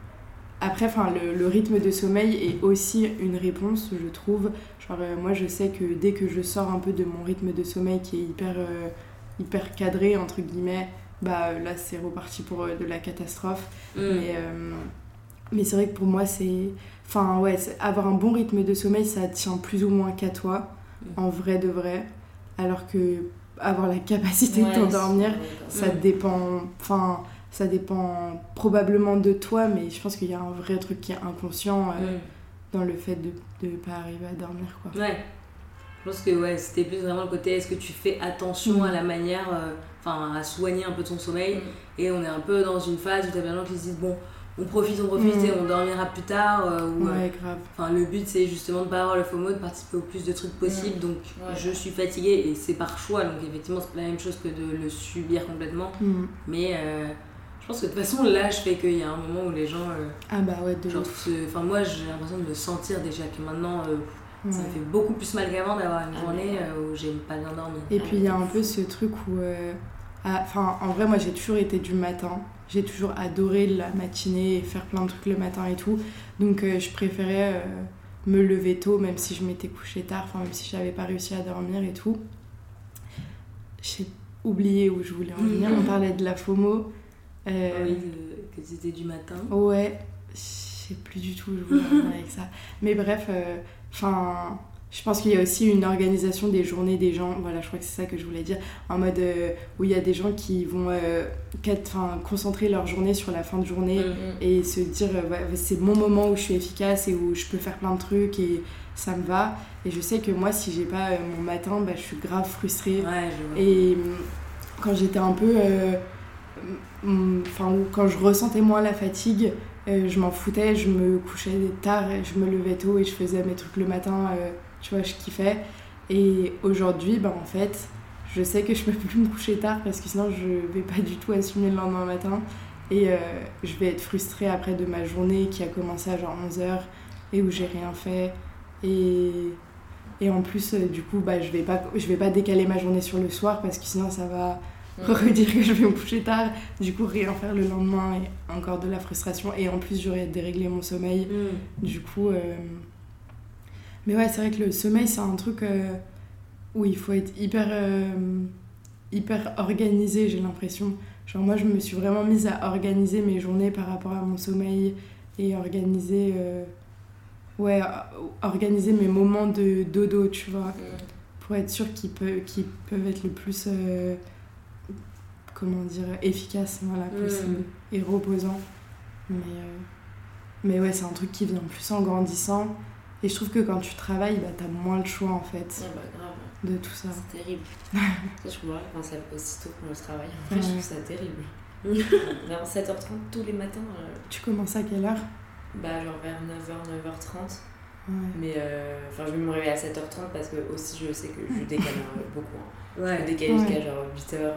après, enfin, le, le rythme de sommeil est aussi une réponse, je trouve. Genre, euh, moi, je sais que dès que je sors un peu de mon rythme de sommeil qui est hyper, euh, hyper cadré, entre guillemets, bah euh, là, c'est reparti pour euh, de la catastrophe. Mm. Mais, mais c'est vrai que pour moi, c'est. Enfin, ouais, avoir un bon rythme de sommeil, ça tient plus ou moins qu'à toi, Mm. en vrai de vrai. Alors que avoir la capacité Ouais, de t'endormir, ça Mm. dépend enfin ça dépend probablement de toi mais je pense qu'il y a un vrai truc qui est inconscient euh, Mm. dans le fait de ne pas arriver à dormir quoi Ouais. Je pense que ouais, c'était plus vraiment le côté est-ce que tu fais attention Mm. à la manière, euh, enfin à soigner un peu ton sommeil. Mm. Et on est un peu dans une phase où t'as plein de gens qui se disent bon, on profite, on profite et on dormira plus tard. euh, ou, ouais grave Enfin, le but c'est justement de pas avoir le FOMO, de participer au plus de trucs possibles. Donc Ouais. je suis fatiguée et c'est par choix. Donc effectivement, c'est pas la même chose que de le subir complètement. Mais je pense que de toute façon, l'âge fait qu'il y a un moment où les gens. euh, ah bah ouais de Enfin, moi j'ai l'impression de le sentir déjà que maintenant. euh, ça me fait beaucoup plus mal qu'avant d'avoir une Ah, journée euh, où j'ai pas bien dormi. et puis il y a un peu ce truc où euh, ah, enfin en vrai moi j'ai toujours été du matin. J'ai toujours adoré la matinée et faire plein de trucs le matin et tout. Donc je préférais me lever tôt même si je m'étais couchée tard enfin même si j'avais pas réussi à dormir et tout. J'ai oublié où je voulais en venir. On parlait de la FOMO Euh, Ah oui, que c'était du matin. Ouais, je sais plus du tout où je venir avec ça. Mais bref, enfin, je pense qu'il y a aussi une organisation des journées des gens. Voilà, je crois que c'est ça que je voulais dire. En mode euh, où il y a des gens qui vont euh, concentrer leur journée sur la fin de journée Mm. et se dire euh, ouais, c'est mon moment où je suis efficace et où je peux faire plein de trucs et ça me va. Et je sais que moi, si j'ai pas euh, mon matin, bah, je suis grave frustrée. Ouais, je vois. Et quand j'étais un peu. Hum, Enfin, quand je ressentais moins la fatigue, euh, je m'en foutais, je me couchais tard, je me levais tôt et je faisais mes trucs le matin, euh, tu vois, je kiffais. Et aujourd'hui, ben, en fait, je sais que je peux plus me coucher tard parce que sinon je vais pas du tout assumer le lendemain matin. Et euh, je vais être frustrée après de ma journée qui a commencé à genre 11h et où j'ai rien fait. Et, en plus, du coup, bah, je vais pas je vais pas décaler ma journée sur le soir parce que sinon ça va Redire que je vais me coucher tard. Du coup, rien faire le lendemain et encore de la frustration. Et en plus, j'aurais déréglé mon sommeil. Mm. Du coup. euh, Mais ouais, c'est vrai que le sommeil, c'est un truc euh, où il faut être hyper, euh, hyper organisé, j'ai l'impression. Genre, moi, je me suis vraiment mise à organiser mes journées par rapport à mon sommeil et organiser. Ouais, organiser mes moments de dodo, tu vois Mm. pour être sûr qu'ils peuvent, qu'ils peuvent être le plus euh, comment dire efficace voilà, Mm. possible et reposant mais, euh, mais ouais c'est un truc qui vient plus en grandissant et je trouve que quand tu travailles bah, t'as moins le choix en fait bah grave. de tout ça C'est terrible. je me quand ça aussitôt pour le travail. En fait, je Ouais. trouve ça terrible. vers 7h30 tous les matins, euh, tu commences à quelle heure? Bah genre vers 9h, 9h30. ouais. Mais euh, enfin, je vais me réveiller à 7h30 parce que aussi je sais que je décale beaucoup. hein. Je Ouais. Ouais. jusqu'à genre 8h,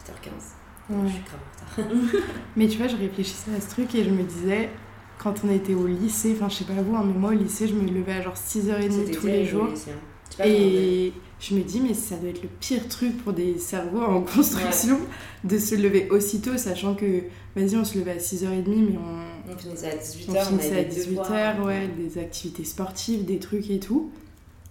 8h15. Ouais. Je suis grave en retard. mais tu vois je réfléchissais à ce truc et je me disais quand on était au lycée enfin je sais pas vous hein, mais moi au lycée je me levais à genre 6h30 C'était tous les jours lycée, hein. Et je me dis, mais ça doit être le pire truc pour des cerveaux en construction de se lever aussitôt, sachant que, vas-y, on se levait à 6h30, mais on, On finissait à 18h, on on, finissait à avait des 18h, devoirs. ouais, des activités sportives, des trucs et tout.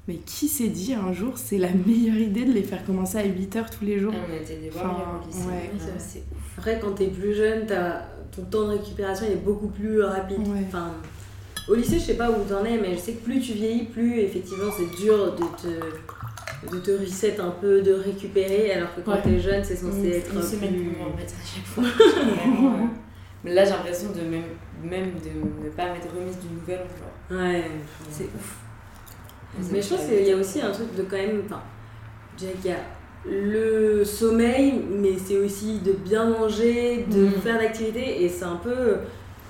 Mais qui s'est dit un jour, c'est la meilleure idée de les faire commencer à 8h tous les jours Ah, on était des Enfin, lycée. ouais. C'est ouf. Après, quand t'es plus jeune, t'as- ton temps de récupération est beaucoup plus rapide. Ouais. Enfin, au lycée, je sais pas où t'en es, mais je sais que plus tu vieillis, plus effectivement c'est dur de te de te reset un peu, de récupérer, alors que quand Ouais. t'es jeune, c'est censé Une, être une semaine plus... pour m'en remettre à chaque fois. Vraiment, Mais là, j'ai l'impression de même, même de ne pas m'être remise du nouvel genre. Ouais. C'est ouf. Mais je pense qu'il y a aussi un truc de quand même. Enfin, je dirais qu'il y a le sommeil, mais c'est aussi de bien manger, de Mhm. faire d'activités, et c'est un peu.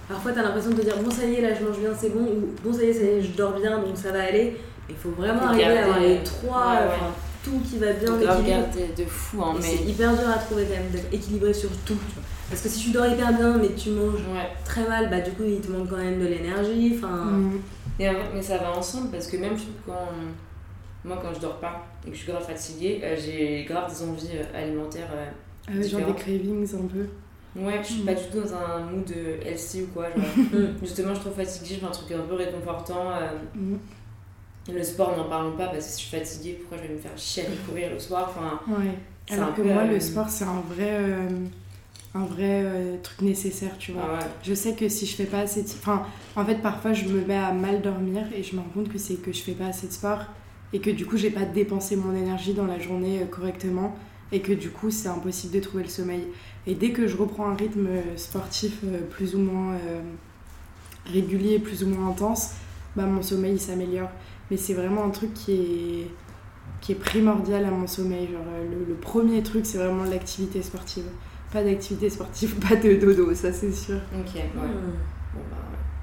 Parfois, t'as l'impression de te dire bon, ça y est, là je mange bien, c'est bon, ou bon, ça y est, ça y est, je dors bien, donc ça va aller. Il faut vraiment arriver à avoir les trois, Ouais, ouais. enfin, tout qui va bien, l'équilibre. de fou, hein, C'est hyper dur à trouver quand même, d'être équilibré sur tout. tu vois. Parce que si tu dors hyper bien, mais tu manges Ouais. très mal, bah du coup, il te manque quand même de l'énergie. Enfin, Mm. Et en fait, mais ça va ensemble parce que même quand. Moi, quand je dors pas et que je suis grave fatiguée, euh, j'ai grave des envies euh, alimentaires. euh, Ah genre des cravings un peu. Ouais, je suis pas du tout dans un mood euh, healthy ou quoi. Genre. Mm. Justement, je suis trop fatiguée, je veux un truc un peu réconfortant. euh, Mm. Le sport, n'en parlons pas parce que si je suis fatiguée, pourquoi je vais me faire chier à courir le soir enfin, Ouais. Alors un que peu, moi, euh, le sport, c'est un vrai, euh, un vrai euh, truc nécessaire, tu vois. ah ouais. Je sais que si je fais pas assez de... Enfin, en fait, parfois, je me mets à mal dormir et je me rends compte que c'est que je fais pas assez de sport et que du coup, j'ai pas dépensé mon énergie dans la journée euh, correctement et que du coup, c'est impossible de trouver le sommeil. Et dès que je reprends un rythme euh, sportif euh, plus ou moins régulier, plus ou moins intense, bah, mon sommeil il s'améliore. Mais c'est vraiment un truc qui est, qui est primordial à mon sommeil. Genre, le, le premier truc, c'est vraiment l'activité sportive. Pas d'activité sportive, pas de dodo, ça c'est sûr. Ok, ouais. Mm. Bon, bah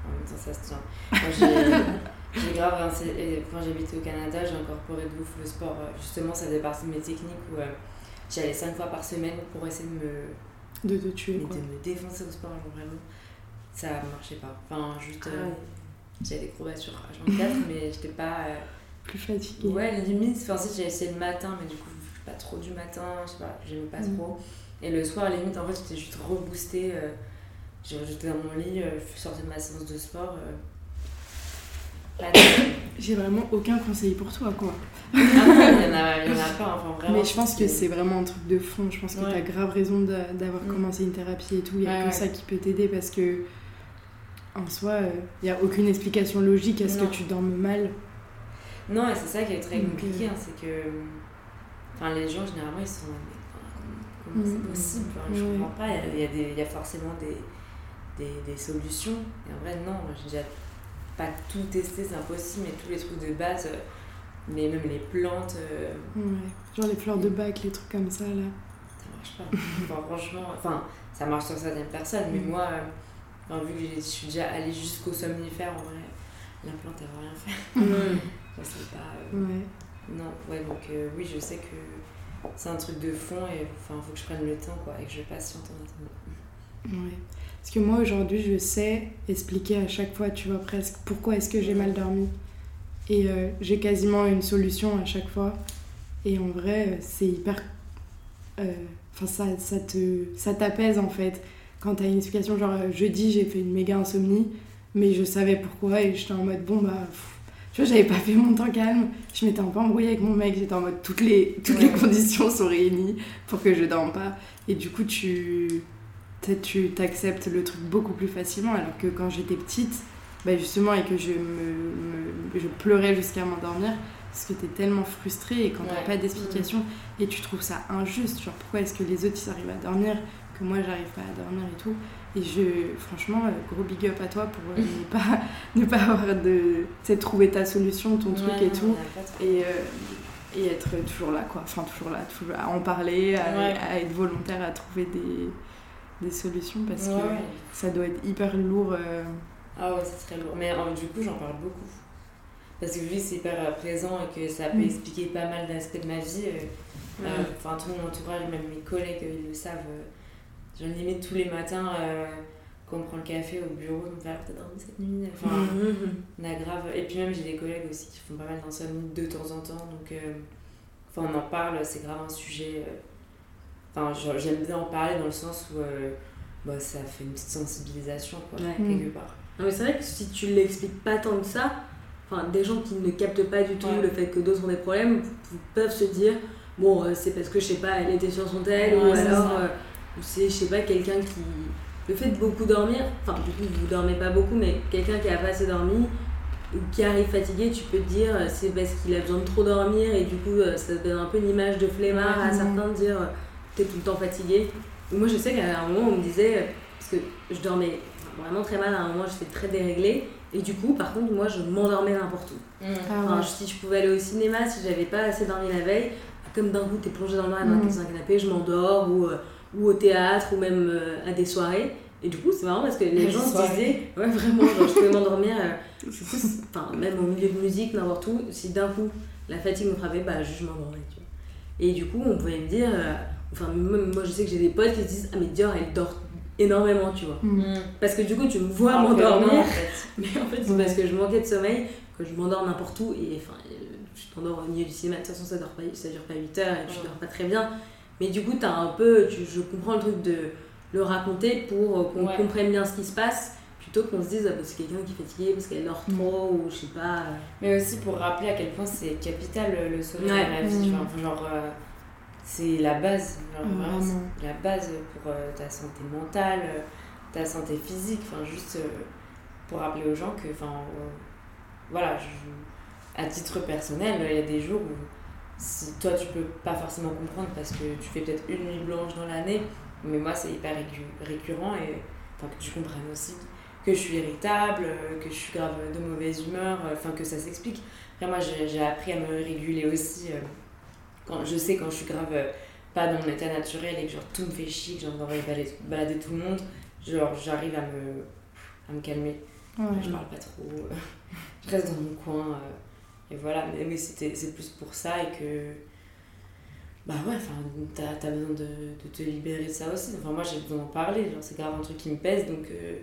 en même temps, ça se tient. J'ai- grave. hein, quand j'habitais au Canada, j'ai incorporé de ouf le sport. euh, Justement, ça faisait partie de mes techniques où euh, j'y allais 5 fois par semaine pour essayer de me, De te tuer, quoi. de me défoncer au sport, genre vraiment. Ça marchait pas. Enfin, juste. Ah euh, ouais. J'avais des courbatures H24, mais j'étais pas. euh, Plus fatiguée. Ouais, limite, enfin, si j'ai essayé le matin, mais du coup, je suis pas trop du matin, je sais pas, j'aimais pas Mm. trop. Et le soir, limite, en fait, j'étais juste reboostée. Euh, j'étais dans mon lit, euh, je sortais de ma séance de sport. euh, J'ai vraiment aucun conseil pour toi, quoi. ah non, il y en a, il y en a pas, enfin vraiment. Mais je pense que c'est vraiment un truc de fond. Je pense que Ouais. t'as grave raison d'avoir Mm. commencé une thérapie et tout. Il y a Ouais, que ouais. ça qui peut t'aider parce que, en soi, il n'y a aucune explication logique à ce Non. que tu dormes mal. Non, et c'est ça qui est très compliqué, euh, hein, c'est que. Enfin, les gens, généralement, ils sont. Comment- Comment Mm. c'est possible Enfin, Je Ouais. comprends pas, il y a, y y forcément des, des, des solutions. Et en vrai, non, j'ai déjà pas tout testé, c'est impossible, mais tous les trucs de base, euh, mais même les plantes, euh, Ouais. Genre les fleurs de bac, les trucs comme ça, là. ça marche pas. Enfin, franchement, enfin, ça marche sur certaines personnes, mais Mm. moi, euh, enfin, vu que je suis déjà allée jusqu'au somnifère, en vrai, la plante, elle va rien faire. Mm. Je sais pas. euh, Ouais. Non, ouais, donc euh, oui, je sais que c'est un truc de fond et enfin, faut que je prenne le temps, quoi, et que je patiente en attendant. Ouais. Parce que moi aujourd'hui, je sais expliquer à chaque fois, tu vois, presque, pourquoi est-ce que j'ai mal dormi. Et euh, j'ai quasiment une solution à chaque fois. Et en vrai, euh, c'est hyper. euh, Enfin, ça, ça te ça t'apaise en fait. Quand t'as une explication, genre jeudi, j'ai fait une méga insomnie, mais je savais pourquoi et j'étais en mode bon bah. pff, tu vois, j'avais pas fait mon temps calme, je m'étais un peu embrouillée avec mon mec, j'étais en mode toutes les, toutes les Ouais. conditions sont réunies pour que je dorme pas. Et du coup, tu tu t'acceptes le truc beaucoup plus facilement alors que quand j'étais petite bah justement et que je me, me- je pleurais jusqu'à m'endormir parce que t'es tellement frustrée et quand t'as Ouais. pas d'explication et tu trouves ça injuste genre pourquoi est-ce que les autres ils arrivent à dormir que moi j'arrive pas à dormir et tout et je franchement euh, gros big up à toi pour euh, ne pas ne pas avoir de tu trouver ta solution ton truc Ouais, et tout et, euh, et être toujours là quoi enfin toujours là toujours à en parler à, Ouais. à être volontaire à trouver des, des solutions parce Ouais, que ça doit être hyper lourd euh, Ah ouais, c'est très lourd. Mais du coup, j'en parle beaucoup. Parce que vu que c'est hyper présent et que ça peut Mm. expliquer pas mal d'aspects de ma vie, enfin tout mon entourage, même mes collègues, ils le savent. J'en limite tous les matins, euh, quand on prend le café au bureau, on me fait Alors, t'as dormi cette nuit Enfin, on a grave. Et puis même, j'ai des collègues aussi qui font pas mal d'insomnie de temps en temps. Donc, euh, enfin, on en parle, c'est grave un sujet. euh, Enfin, j'aime bien en parler dans le sens où euh, bah, ça fait une petite sensibilisation, quoi, Ouais. quelque part. Non, mais c'est vrai que si tu l'expliques pas tant que ça, enfin, des gens qui ne captent pas du tout Ouais. le fait que d'autres ont des problèmes peuvent se dire bon, euh, c'est parce que je sais pas, elle était sur son tel, ou Ouais, alors euh, c'est, je sais pas, quelqu'un qui. Le fait de beaucoup dormir, enfin, du coup, vous dormez pas beaucoup, mais quelqu'un qui a pas assez dormi, qui arrive fatigué, tu peux te dire euh, c'est parce qu'il a besoin de trop dormir et du coup euh, ça donne un peu une image de flemmard à certains de dire t'es tout le temps fatigué. Moi je sais qu'à un moment on me disait, parce que je dormais vraiment très mal, à un moment j'étais très déréglée et du coup par contre moi je m'endormais n'importe où. Mm. Ah si je pouvais aller au cinéma, si j'avais pas assez dormi la veille, comme d'un coup t'es plongé dans le noir mm. dans un canapé, je m'endors ou, ou au théâtre ou même à des soirées. Et du coup, c'est marrant parce que les gens se disaient, ouais, vraiment, genre, je pouvais m'endormir, euh, enfin, même au milieu de musique, n'importe où, si d'un coup la fatigue me frappait, bah, je m'endormais, tu vois. Et du coup, on pouvait me dire, euh, enfin, moi je sais que j'ai des potes qui se disent, ah, mais Dior, elle dort énormément, tu vois. Mm. Parce que du coup, tu me vois m'endormir, mais en fait, c'est parce que je manquais de sommeil, que je m'endors n'importe où, et enfin, je t'endors au milieu du cinéma, de toute façon, ça, dort pas, ça dure pas 8 heures, et tu dors pas très bien. Mais du coup, t'as un peu, tu, je comprends le truc de le raconter pour euh, qu'on comprenne bien ce qui se passe plutôt qu'on se dise ah, bah, c'est quelqu'un qui est fatigué parce qu'elle dort trop ou je sais pas. Euh. Mais aussi pour rappeler à quel point c'est capital le sommeil dans la vie. Mmh. Genre, euh, c'est la base, la base pour ta santé mentale, ta santé physique. Enfin, juste pour rappeler aux gens que, enfin, voilà, à titre personnel, il y a des jours où si toi tu peux pas forcément comprendre parce que tu fais peut-être une nuit blanche dans l'année mais moi, c'est hyper récurrent et enfin, que tu comprennes aussi que je suis irritable, que je suis grave de mauvaise humeur, enfin que ça s'explique. Après, moi, j'ai appris à me réguler aussi. Euh, quand, je sais quand je suis grave euh, pas dans mon état naturel et que genre tout me fait chier, que j'ai envie de balader, tout le monde, genre j'arrive à me, à me calmer. Je parle pas trop, je reste dans mon coin. Euh, et voilà, mais, mais c'est plus pour ça et que bah ouais, enfin, t'as as besoin de, de, te libérer de ça aussi. Enfin, moi, j'ai besoin d'en parler. Genre, c'est grave un truc qui me pèse, donc euh,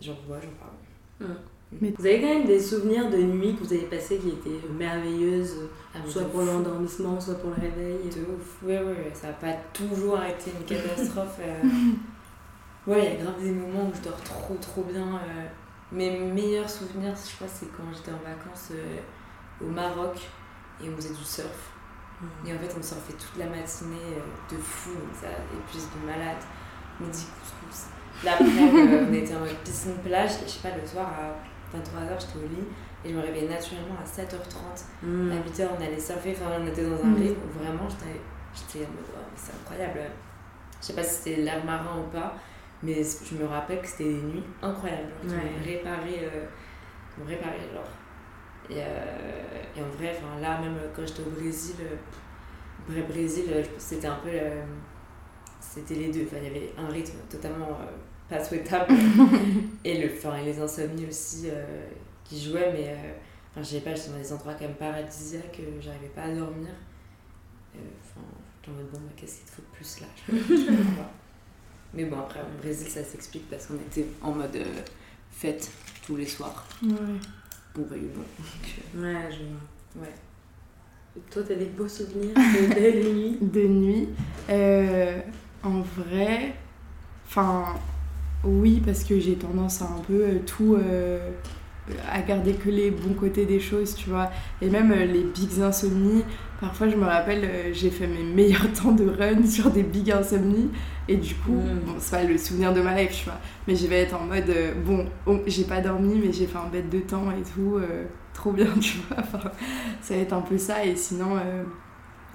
genre, ouais, j'en parle. Mais vous avez quand même des souvenirs de nuit que vous avez passées qui étaient merveilleuses, ah, soit pour l'endormissement, soit pour le réveil? De ouf, ouais, ouais, ça n'a pas toujours été une catastrophe. Euh. Ouais, il y a grave des moments où je dors trop, trop bien. Euh. Mes meilleurs souvenirs, je crois, c'est quand j'étais en vacances au Maroc et on faisait du surf. Et en fait, on fait toute la matinée euh, de fou, ça épuise de malade. Midi couscous. Là, après, euh, on était en piscine plage, et je sais pas, le soir à 23h, j'étais au lit, et je me réveillais naturellement à 7h30. Mm. À 8h, on allait surfer, enfin, on était dans un mm. rythme où vraiment, j'étais en mode, c'est incroyable. Je sais pas si c'était l'air marin ou pas, mais je me rappelle que c'était des nuits incroyables. Genre, ouais. réparé, euh, réparé, genre et, euh, et en vrai, là, même quand j'étais au Brésil, au Brésil, c'était un peu. c'était les deux. Il y avait un rythme totalement euh, pas souhaitable et, le, et les insomnies aussi euh, qui jouaient, mais enfin, je sais pas, j'étais dans des endroits quand même paradisiaques, j'arrivais pas à dormir. Enfin, j'étais en mode bon, qu'est-ce qu'il te faut de plus là? Mais bon, après, au Brésil, ça s'explique parce qu'on était en mode fête tous les soirs. Ouais bon. Ouais, je Ouais. toi, t'as des beaux souvenirs de nuit. Euh, en vrai, enfin, oui, parce que j'ai tendance à un peu euh, tout. Euh, à garder que les bons côtés des choses, tu vois. Et même les big insomnies, parfois je me rappelle, j'ai fait mes meilleurs temps de run sur des big insomnies. Et du coup, mm. bon, c'est pas le souvenir de ma life, tu vois. Mais je vais être en mode, euh, bon, oh, j'ai pas dormi, mais j'ai fait un bête de temps et tout, euh, trop bien, tu vois. Enfin, ça va être un peu ça. Et sinon, euh,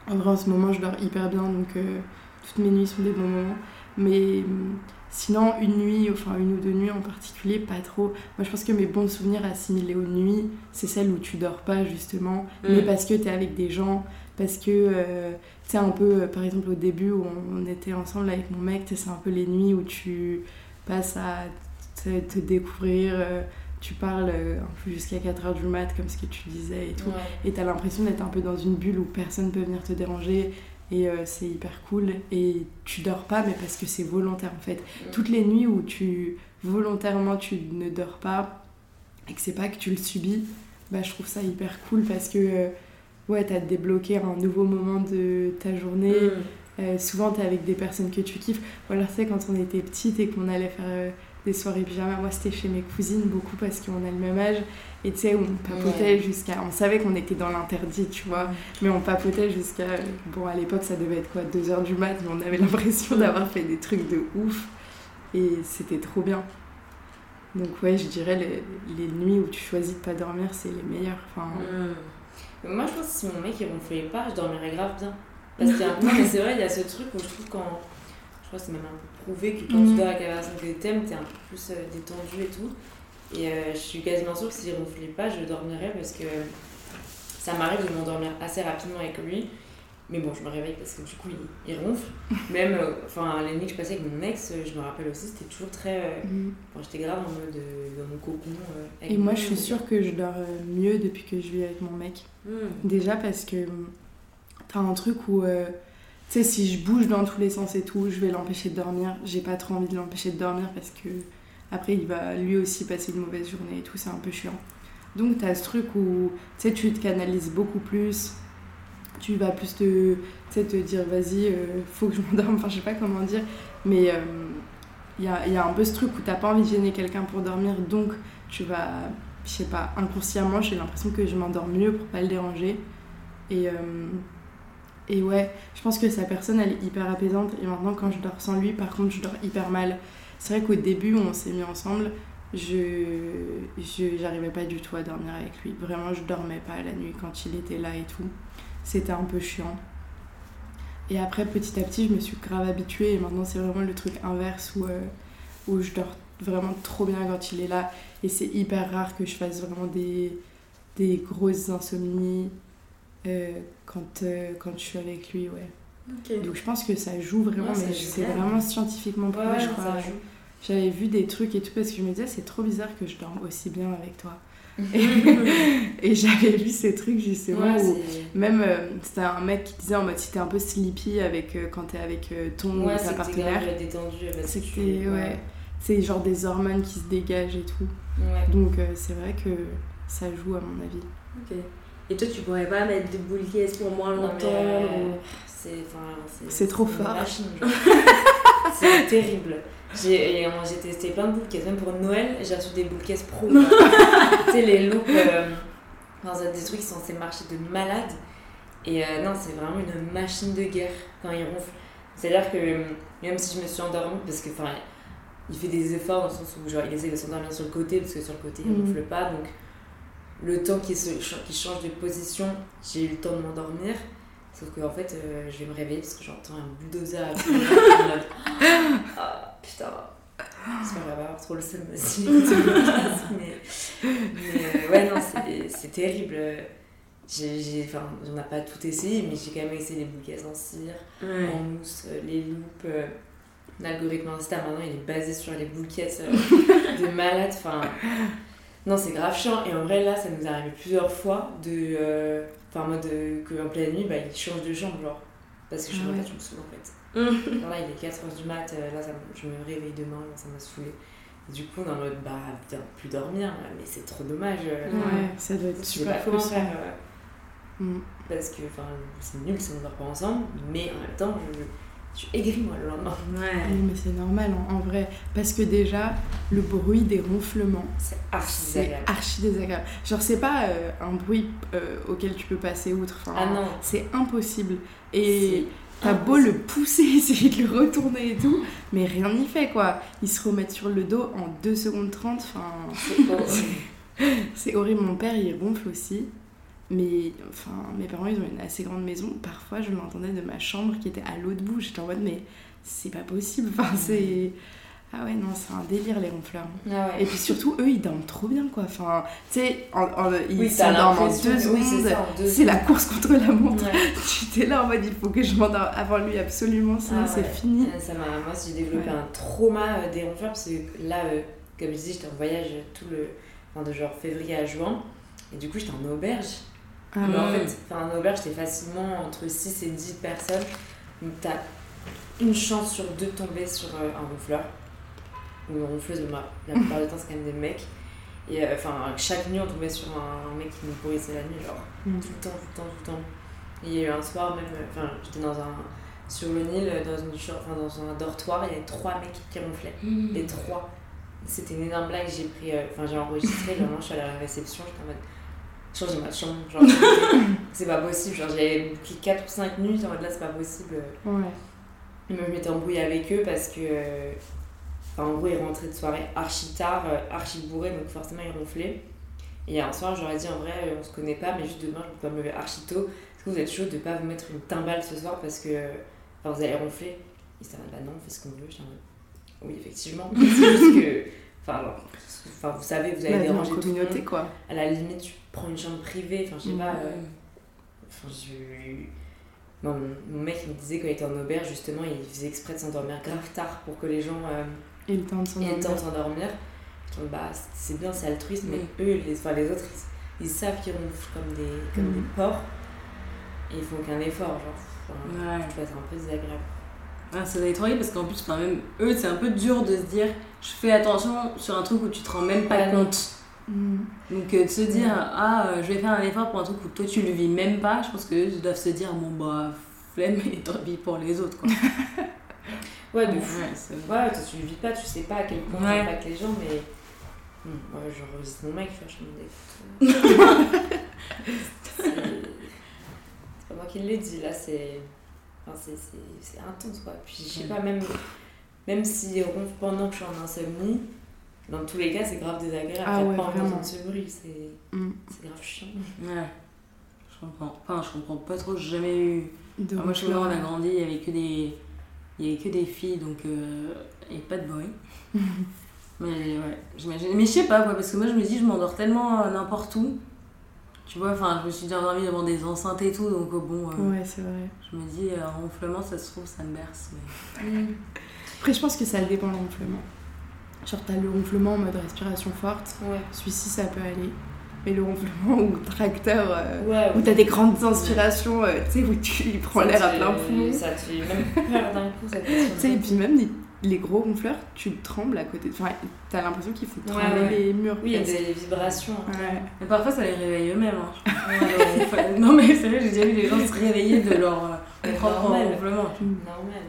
en vrai, en ce moment, je dors hyper bien, donc toutes mes nuits sont des bons moments. Mais mm, sinon, une nuit, enfin une ou deux nuits en particulier, pas trop. Moi, je pense que mes bons souvenirs assimilés aux nuits, c'est celles où tu dors pas, justement, mais mm. parce que t'es avec des gens parce que euh, sais un peu euh, par exemple au début où on, était ensemble avec mon mec c'est un peu les nuits où tu passes à te, découvrir euh, tu parles un peu jusqu'à 4h du mat comme ce que tu disais et tout. Et tu as l'impression d'être un peu dans une bulle où personne peut venir te déranger et c'est hyper cool. Et tu dors pas mais parce que c'est volontaire en fait. Toutes les nuits où tu volontairement tu ne dors pas et que c'est pas que tu le subis bah je trouve ça hyper cool parce que ouais, t'as débloqué un nouveau moment de ta journée. Mm. Euh, souvent, t'es avec des personnes que tu kiffes. Ou alors, tu quand on était petite et qu'on allait faire euh, des soirées pyjama, moi, c'était chez mes cousines beaucoup parce qu'on a le même âge. Et tu sais, on papotait jusqu'à. On savait qu'on était dans l'interdit, tu vois. Mais on papotait jusqu'à. Bon, à l'époque, ça devait être quoi 2h du mat, mais on avait l'impression d'avoir fait des trucs de ouf. Et c'était trop bien. Donc ouais, je dirais les, les nuits où tu choisis de pas dormir, c'est les meilleures. Enfin, Mais Moi, je pense que si mon mec il ronflait pas, je dormirais grave bien. Parce qu'il y a un... Non, mais c'est vrai, il y a ce truc où je trouve quand. Je crois que c'est même un peu prouvé que quand tu dors avec la personne que t'aimes, t'es un peu plus euh, détendu et tout. Et euh, je suis quasiment sûre que s'il ronflait pas, je dormirais parce que ça m'arrive de m'endormir assez rapidement avec lui. Mais bon, je me réveille parce que du coup, il, il ronfle. Même, euh, enfin, les nuits que je passais avec mon ex, euh, je me rappelle aussi, c'était toujours très. euh, mm. Enfin, j'étais grave en mode euh, dans mon cocon. euh, Et moi, je suis sûre que je dors euh, mieux depuis que je vis avec mon mec. Hmm. Déjà parce que hum, t'as un truc où, euh, tu sais, si je bouge dans tous les sens et tout, je vais l'empêcher de dormir. J'ai pas trop envie de l'empêcher de dormir parce que après, il va lui aussi passer une mauvaise journée et tout, c'est un peu chiant. Donc, t'as ce truc où, tu sais, tu te canalises beaucoup plus. Tu vas plus te, te dire, vas-y, euh, faut que je m'endorme. Enfin, je sais pas comment dire. Mais euh, il y, a, y a un peu ce truc où t'as pas envie de gêner quelqu'un pour dormir. Donc, tu vas, je sais pas, inconsciemment, j'ai l'impression que je m'endors mieux pour pas le déranger. Et, euh, et ouais, je pense que sa personne, elle est hyper apaisante. Et maintenant, quand je dors sans lui, par contre, je dors hyper mal. C'est vrai qu'au début, où on s'est mis ensemble, je- j'arrivais pas du tout à dormir avec lui. Vraiment, je dormais pas la nuit quand il était là et tout. C'était un peu chiant. Et après, petit à petit, je me suis grave habituée. Et maintenant, c'est vraiment le truc inverse où, euh, où je dors vraiment trop bien quand il est là. Et c'est hyper rare que je fasse vraiment des, des grosses insomnies euh, quand, euh, quand je suis avec lui, ouais. Donc je pense que ça joue vraiment, Ouais, ça mais c'est vraiment scientifiquement prouvé, Ouais, je crois. J'avais vu des trucs et tout parce que je me disais, c'est trop bizarre que je dorme aussi bien avec toi. Et j'avais vu ces trucs justement Ouais, où même euh, c'était un mec qui disait en mode si t'es un peu sleepy avec, euh, quand t'es avec euh, ton Ouais, ou ta partenaire, c'est que que tu- t'es- ouais, c'est genre des hormones qui se dégagent et tout. Ouais. Donc euh, c'est vrai que ça joue à mon avis. Ok. Et toi, tu pourrais pas mettre de boule caisse pour moins longtemps mais, ou- C'est enfin, C'est trop fort. c'est terrible. J'ai euh, j'ai testé plein de boules caisses, même pour Noël, j'ai reçu des boules caisses pro. tu sais, les loops, euh, dans un- des trucs qui sont censés marcher de malade. Et euh, non, c'est vraiment une machine de guerre quand il ronfle. C'est-à-dire que euh, même si je me suis endormie, parce que enfin, il fait des efforts dans le sens où genre, il essaie de s'endormir sur le côté, parce que sur le côté il Mhm. ronfle pas. Donc le temps qu'il change de position, j'ai eu le temps de m'endormir. Sauf qu'en fait, euh, je vais me réveiller parce que j'entends un bulldozer à putain. J'espère avoir trop le seum si j'écoute ce podcast, mais, mais euh, ouais, non, c'est- terrible. J'ai, enfin, j'en ai pas tout essayé, mais j'ai quand même essayé les bouquets en cire, Ouais. en mousse, euh, les loupes. euh, L'algorithme Insta maintenant il est basé sur les bouquets euh, de malades. Enfin, non, c'est grave chiant. Et en vrai, là, ça nous est arrivé plusieurs fois de. euh, Enfin, en mode euh, qu'en pleine nuit, bah, il change de chambre, genre. Parce que je suis Ah en ouais. me saoule en fait. Genre là, il est 4h du mat, euh, là, ça je me réveille demain, là, ça m'a saoulé. Du coup, on est en mode, bah, putain, plus dormir, là, mais c'est trop dommage. euh, Ouais, ça doit être super pas comment faire. euh, Mm. parce que, enfin, c'est nul si on ne dort pas ensemble, mais en même temps, je, je suis aigrie, moi, le lendemain. Oui, Ouais. mais c'est normal en, en vrai. Parce que déjà, le bruit des ronflements, C'est archi désagréable. archi désagréable. Genre, c'est pas euh, un bruit euh, auquel tu peux passer outre. Enfin, Ah non. C'est impossible. Et t'as beau le pousser, essayer de le retourner et tout, mais rien n'y fait quoi. Ils se remettent sur le dos en 2 secondes 30. Enfin, C'est horrible. c'est horrible. Mon père, il ronfle aussi. Mais enfin, mes parents, ils ont une assez grande maison. Parfois, je l'entendais de ma chambre qui était à l'autre bout. J'étais en mode, mais c'est pas possible. Enfin, c'est. Ah ouais, non, c'est un délire les ronfleurs. Ah ouais. Et puis surtout, eux, ils dorment trop bien quoi. Enfin, tu sais, en- en- ils Oui, s'endorment en deux oui, secondes. c'est la course contre la montre. Ouais. Tu t'es là en mode, il faut que je m'endorme avant lui absolument, sinon Ah c'est fini. Euh, Ça m'a, moi, j'ai développé un trauma euh, des ronfleurs parce que là, euh, comme je disais, j'étais en voyage tout le. Enfin, de genre février à juin. Et du coup, j'étais en auberge. Ah Mais en fait, en auberge, t'es facilement entre 6 et 10 personnes. Donc, t'as une chance sur deux de tomber sur euh, un ronfleur. Ou une ronfleuse, mais la plupart du temps, c'est quand même des mecs. Et euh, enfin, chaque nuit, on tombait sur un, mec qui nous pourrissait la nuit, genre Mm. tout le temps, tout le temps, tout le temps. Et il y a eu un soir, même, euh, enfin, j'étais dans un. Sur le Nil, euh, dans, une, enfin, dans un dortoir, il y avait trois mecs qui ronflaient. Mm. Les trois. C'était une énorme blague, j'ai pris. euh, Enfin, j'ai enregistré, je suis allée à la réception, j'étais en mode. Changer ma chambre, genre. c'est pas possible, genre j'avais booké 4 ou 5 nuits, en mode là c'est pas possible. Ouais. Et même je m'étais embrouillée avec eux parce que. Enfin, en gros, il rentrait de soirée archi tard, euh, archi bourré, donc forcément il ronflait. Et un soir, j'aurais dit en vrai, euh, on se connaît pas, mais juste demain, je peux pas me lever archi tôt. Est-ce que vous êtes chaud de pas vous mettre une timbale ce soir parce que enfin, vous allez ronfler? Et ça va, bah non, on fait ce qu'on veut. Je dis, oui, effectivement. C'est juste que. Enfin, alors, enfin, vous savez, vous allez en déranger tout le monde. quoi. À la limite, tu prends une chambre privée. Enfin, je sais Mm. pas. euh, Enfin, je. Non, mon, mon mec il me disait quand il était en auberge, justement, il faisait exprès de s'endormir grave tard pour que les gens euh, Et le temps de aient le temps s'endormir. de s'endormir. Trouve, bah, c'est bien, c'est altruiste, mais Mm. eux, les, enfin, les autres, ils, ils savent qu'ils ronflent comme des, comme Mm. des porcs et ils font aucun effort. Genre, enfin, Ouais. tu vois, c'est un peu désagréable. Ah, ça doit être horrible parce qu'en plus, enfin, même eux, c'est un peu dur de se dire je fais attention sur un truc où tu te rends même pas compte. Mm. Donc, euh, de se dire ah, euh, je vais faire un effort pour un truc où toi tu le vis même pas, je pense qu'eux doivent se dire bon, bah, flemme et tant pis pour les autres quoi. Ouais, de fou. Ouais, c'est- Ouais, toi, tu le vis pas, tu sais pas à quel point Ouais. ça impacte les gens, mais. Hum, ouais, je revisite mon mec, je me euh, c'est c'est pas moi qui l'ai dit, là, c'est. Enfin, c'est- c'est c'est intense, quoi. Puis, je sais Ouais. pas, même, même s'il ronfle pendant que je suis en insomnie, dans tous les cas, c'est grave désagréable. Ah ouais, pas vraiment. ce bruit, c'est Mm. c'est grave chiant. Ouais. Je comprends. Enfin, je comprends pas trop, j'ai jamais eu. De Ah, moi, je suis là, on a grandi, il y avait que des. Il y avait que des filles, donc. euh, Et pas de bruit. Mais ouais, j'imagine. Mais je sais pas, quoi, parce que moi, je me dis, je m'endors tellement euh, n'importe où. Tu vois, enfin, je me suis déjà endormie devant des enceintes et tout, donc euh, bon. Ouais, c'est vrai. Je me dis, un ronflement, ça se trouve, ça me berce. Mais... Après, je pense que ça dépend le ronflement. Genre, t'as le ronflement en mode respiration forte. Ouais. Celui-ci, ça peut aller. Mais le ronflement ou tracteur, euh, Ouais, où t'as des grandes inspirations, euh, tu sais, où tu prends l'air à plein poumon. Ça te fait même peur d'un coup, ça Tu sais, et puis même les, les gros ronfleurs, tu trembles à côté. Enfin, t'as l'impression qu'ils font trembler ouais. les murs. Oui, il y a des vibrations. hein. Ouais. Mais parfois, ça les réveille eux-mêmes. Hein. Non, mais c'est vrai, j'ai déjà vu des gens se réveiller de leur euh, propre normal. ronflement. Normal.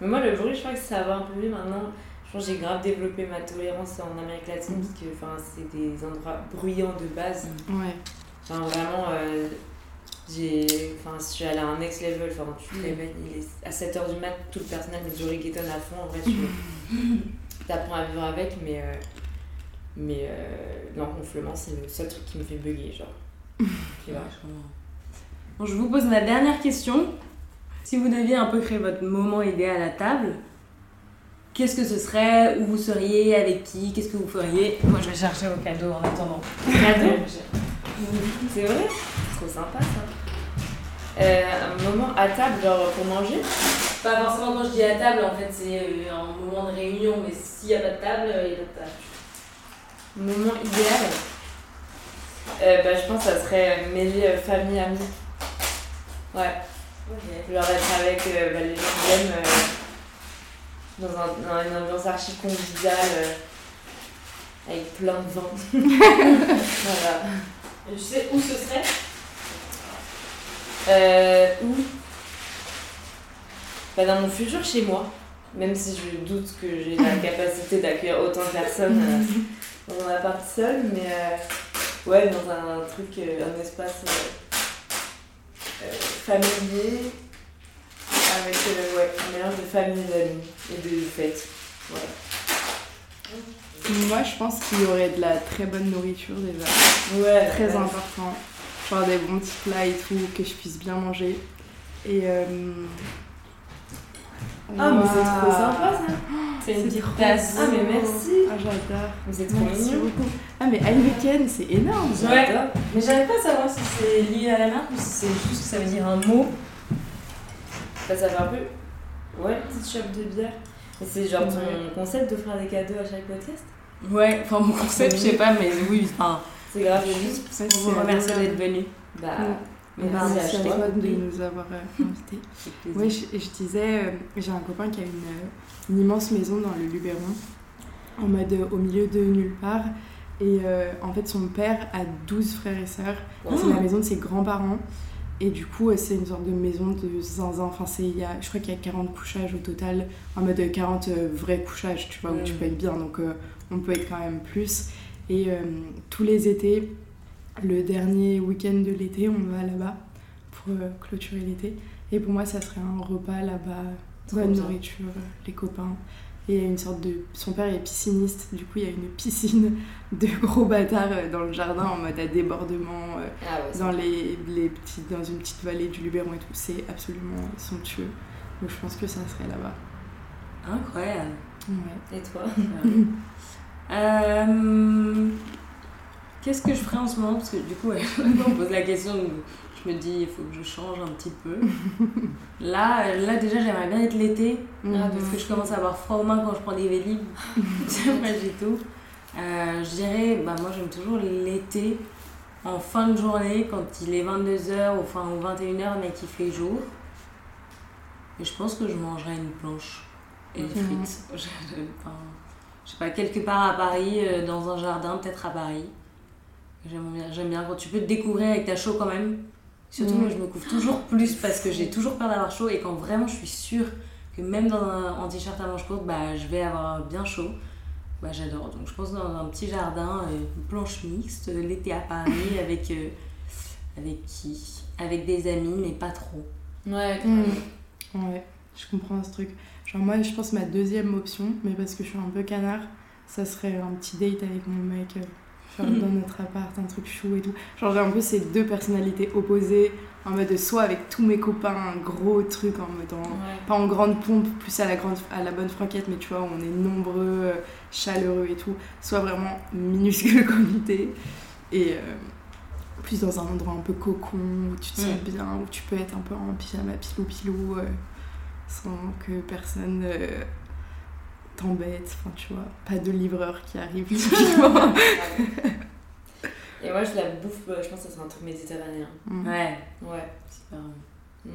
Mais moi, le bruit, je crois que ça va un peu mieux maintenant. J'ai grave développé ma tolérance en Amérique latine Mhm. parce que enfin, c'est des endroits bruyants de base. Ouais. Enfin, vraiment, euh, j'ai. Enfin, je suis allée à un next level. Enfin, tu te Mhm. réveilles, à 7h du mat, tout le personnel met du reggaeton à fond. En vrai, tu apprends à vivre avec, mais. euh, mais euh, l'engonflement, c'est le seul truc qui me fait bugger. Genre. Et voilà. Bon, je vous pose ma dernière question. Si vous deviez un peu créer votre moment idéal à table, qu'est-ce que ce serait? Où vous seriez? Avec qui? Qu'est-ce que vous feriez? Moi, je vais chercher vos cadeaux en attendant. Cadeau? C'est vrai? C'est trop sympa ça. Euh, un moment à table, genre pour manger? Pas forcément quand je dis à table, en fait, c'est euh, un moment de réunion, mais s'il n'y a pas de table, il n'y a pas de table. Moment idéal? Euh, bah, Je pense que ça serait mêler euh, famille, amis. Ouais, genre être avec euh, bah, les gens que j'aime euh, dans, un, dans une ambiance archi conviviale euh, avec plein de vin. voilà. Et tu sais où ce serait? Euh, où? Bah, Dans mon futur chez moi. Même si je doute que j'ai la capacité d'accueillir autant de personnes euh, dans mon appart seul, mais euh, ouais, dans un truc, un espace familier, avec euh, ouais, un mélange de famille et d'amis et de fêtes. Voilà. Moi, je pense qu'il y aurait de la très bonne nourriture déjà. Ouais, Très ouais. important. Genre des bons petits plats et tout, que je puisse bien manger. Et. euh, Ah, mais c'est trop sympa ça! C'est une petite tasse. Ah, mais merci! Ah, j'adore. Mais c'est trop mignon! Ah, mais Heineken, c'est énorme. Ouais. Mais j'arrive pas à savoir si c'est lié à la marque ou si c'est juste que ça veut dire un mot. Bah, ça fait un peu. Ouais, petite shop de bière. Et c'est genre ton Ouais. concept d'offrir des cadeaux à chaque podcast? Ouais, enfin mon concept, je sais pas, mais oui, enfin, C'est grave. Ça, on vous remercie d'être venu. Bah, Ouais. merci, Merci à toi. toi de nous avoir euh, invités. Oui, je, je disais, euh, j'ai un copain qui a une, euh, une immense maison dans le Luberon, en mode euh, au milieu de nulle part. Et euh, en fait, son père a 12 frères et sœurs. Oh. C'est la maison de ses grands-parents. Et du coup, euh, c'est une sorte de maison de zinzin. Enfin, c'est, il y a, je crois qu'il y a 40 couchages au total, en mode euh, 40 euh, vrais couchages, tu vois, où Mm. tu peux être bien. Donc, euh, on peut être quand même plus. Et euh, tous les étés, le dernier week-end de l'été, on va là-bas pour euh, clôturer l'été. Et pour moi, ça serait un repas là-bas, bonne nourriture, euh, les copains. Et il y a une sorte de. Son père est pisciniste, du coup il y a une piscine de gros bâtards euh, dans le jardin en mode à débordement, euh, Ah ouais, dans, les, les petites, dans une petite vallée du Luberon et tout. C'est absolument somptueux. Donc je pense que ça serait là-bas. Incroyable. Ouais. Et toi Euh, Qu'est-ce que je ferais en ce moment? Parce que du coup, on me pose la question, je me dis, il faut que je change un petit peu. Là, là déjà, j'aimerais bien être l'été, Mhm. Parce que je commence à avoir froid aux mains quand je prends des vélib. J'aimerais j'ai tout. Euh, je dirais, bah, moi j'aime toujours l'été, en fin de journée, quand il est 22h ou, enfin, ou 21h, mais qu'il fait jour. Et je pense que je mangerais une planche et des Mhm. frites. Je, je- enfin, je sais pas, quelque part à Paris, euh, dans un jardin, peut-être à Paris. J'aime bien, j'aime bien quand tu peux te découvrir avec ta chaud quand même. Surtout, Mhm. moi, je me couvre toujours plus parce que j'ai toujours peur d'avoir chaud et quand vraiment je suis sûre que même dans un en t-shirt à manches courtes, bah, je vais avoir bien chaud. Bah, j'adore. Donc je pense dans un petit jardin, euh, une planche mixte, euh, l'été à Paris, avec, euh, avec qui? Avec des amis, mais pas trop. Ouais, Mhm. Ouais, je comprends ce truc. Genre moi, je pense ma deuxième option, mais parce que je suis un peu canard, ça serait un petit date avec mon mec, euh, genre dans notre appart, un truc chou et tout. Genre j'ai un peu ces deux personnalités opposées, en mode soit avec tous mes copains, un gros truc en mode en- Ouais. pas en grande pompe, plus à la, grande, à la bonne franquette, mais tu vois, on est nombreux, euh, chaleureux et tout, soit vraiment minuscule comité, et euh, plus dans un endroit un peu cocon, où tu te sens Mm. bien, où tu peux être un peu en pyjama pilou-pilou, euh, sans que personne euh, t'embête, enfin tu vois, pas de livreur qui arrive typiquement. Et moi, je la bouffe, euh, je pense que ça serait un truc méditerranéen. Mm. Ouais, Ouais. super. Mm.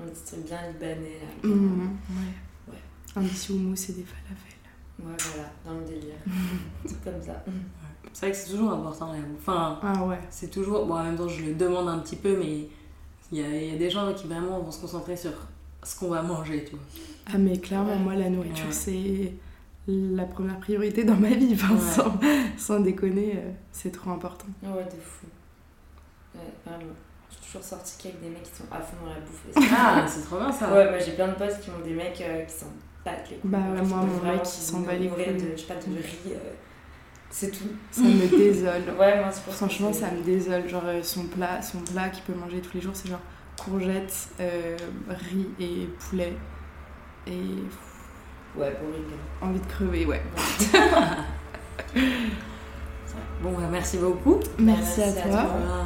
Un petit truc bien libanais. Là. Mm, ouais. Ouais. Un petit houmous et des falafels. Ouais, voilà, dans le délire. C'est comme ça. C'est vrai que c'est toujours important la bouffe. Enfin, Ah ouais. c'est toujours. Bon, en même temps, je le demande un petit peu, mais il y a, il y a des gens qui vraiment vont se concentrer sur ce qu'on va manger, tu vois. Ah mais clairement, Ouais. moi la nourriture Ouais. c'est la première priorité dans ma vie, enfin, Ouais. sans, sans déconner, euh, c'est trop important. Ouais, de fou. Ouais, vraiment. Je suis toujours sortie qu'avec des mecs qui sont à fond dans la bouffe. Ah, c'est trop bien ça. Ouais, moi j'ai plein de potes qui ont des mecs euh, qui s'en battent les couilles. Bah ouais, Qui moi, mon mec, se s'en bat les couilles. De, je sais pas, de riz. euh, c'est tout. Ça me désole. Ouais, moi c'est pour Franchement, que ça me désole. Genre, euh, son plat, son plat qu'il peut manger tous les jours, c'est genre courgettes, euh, riz et poulet. Et Ouais, boring. envie de crever, ouais. Bon, bah, merci beaucoup. Merci, à Merci à toi. toi. Là.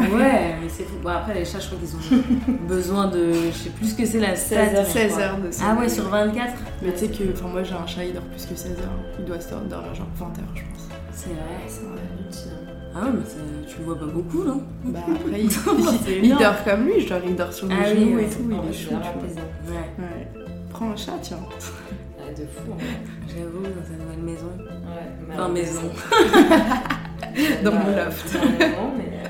Ouais. Ouais, mais c'est fou. Bon, après, les chats, je crois qu'ils ont besoin de. Je sais plus ce que c'est la 16 stat, heures, mais- 16 heures de Ah ouais, sur 24 Mais tu sais que, enfin, moi j'ai un chat, il dort plus que 16 heures. Il doit se dormir genre 20 heures, je pense. C'est vrai. C'est hein. Ah ouais, mais ça- tu le vois pas beaucoup, non Bah après, il, il, il dort comme lui, genre il dort sur mes Ah oui, genoux ouais. et tout, il est vraiment plaisant. Ouais, Ouais. Prends un chat, tiens. Ouais, de fou. en fait. j'avoue, dans sa nouvelle maison. Ouais, mais Enfin, maison. Dans Bah, mon loft. maison, mais. euh,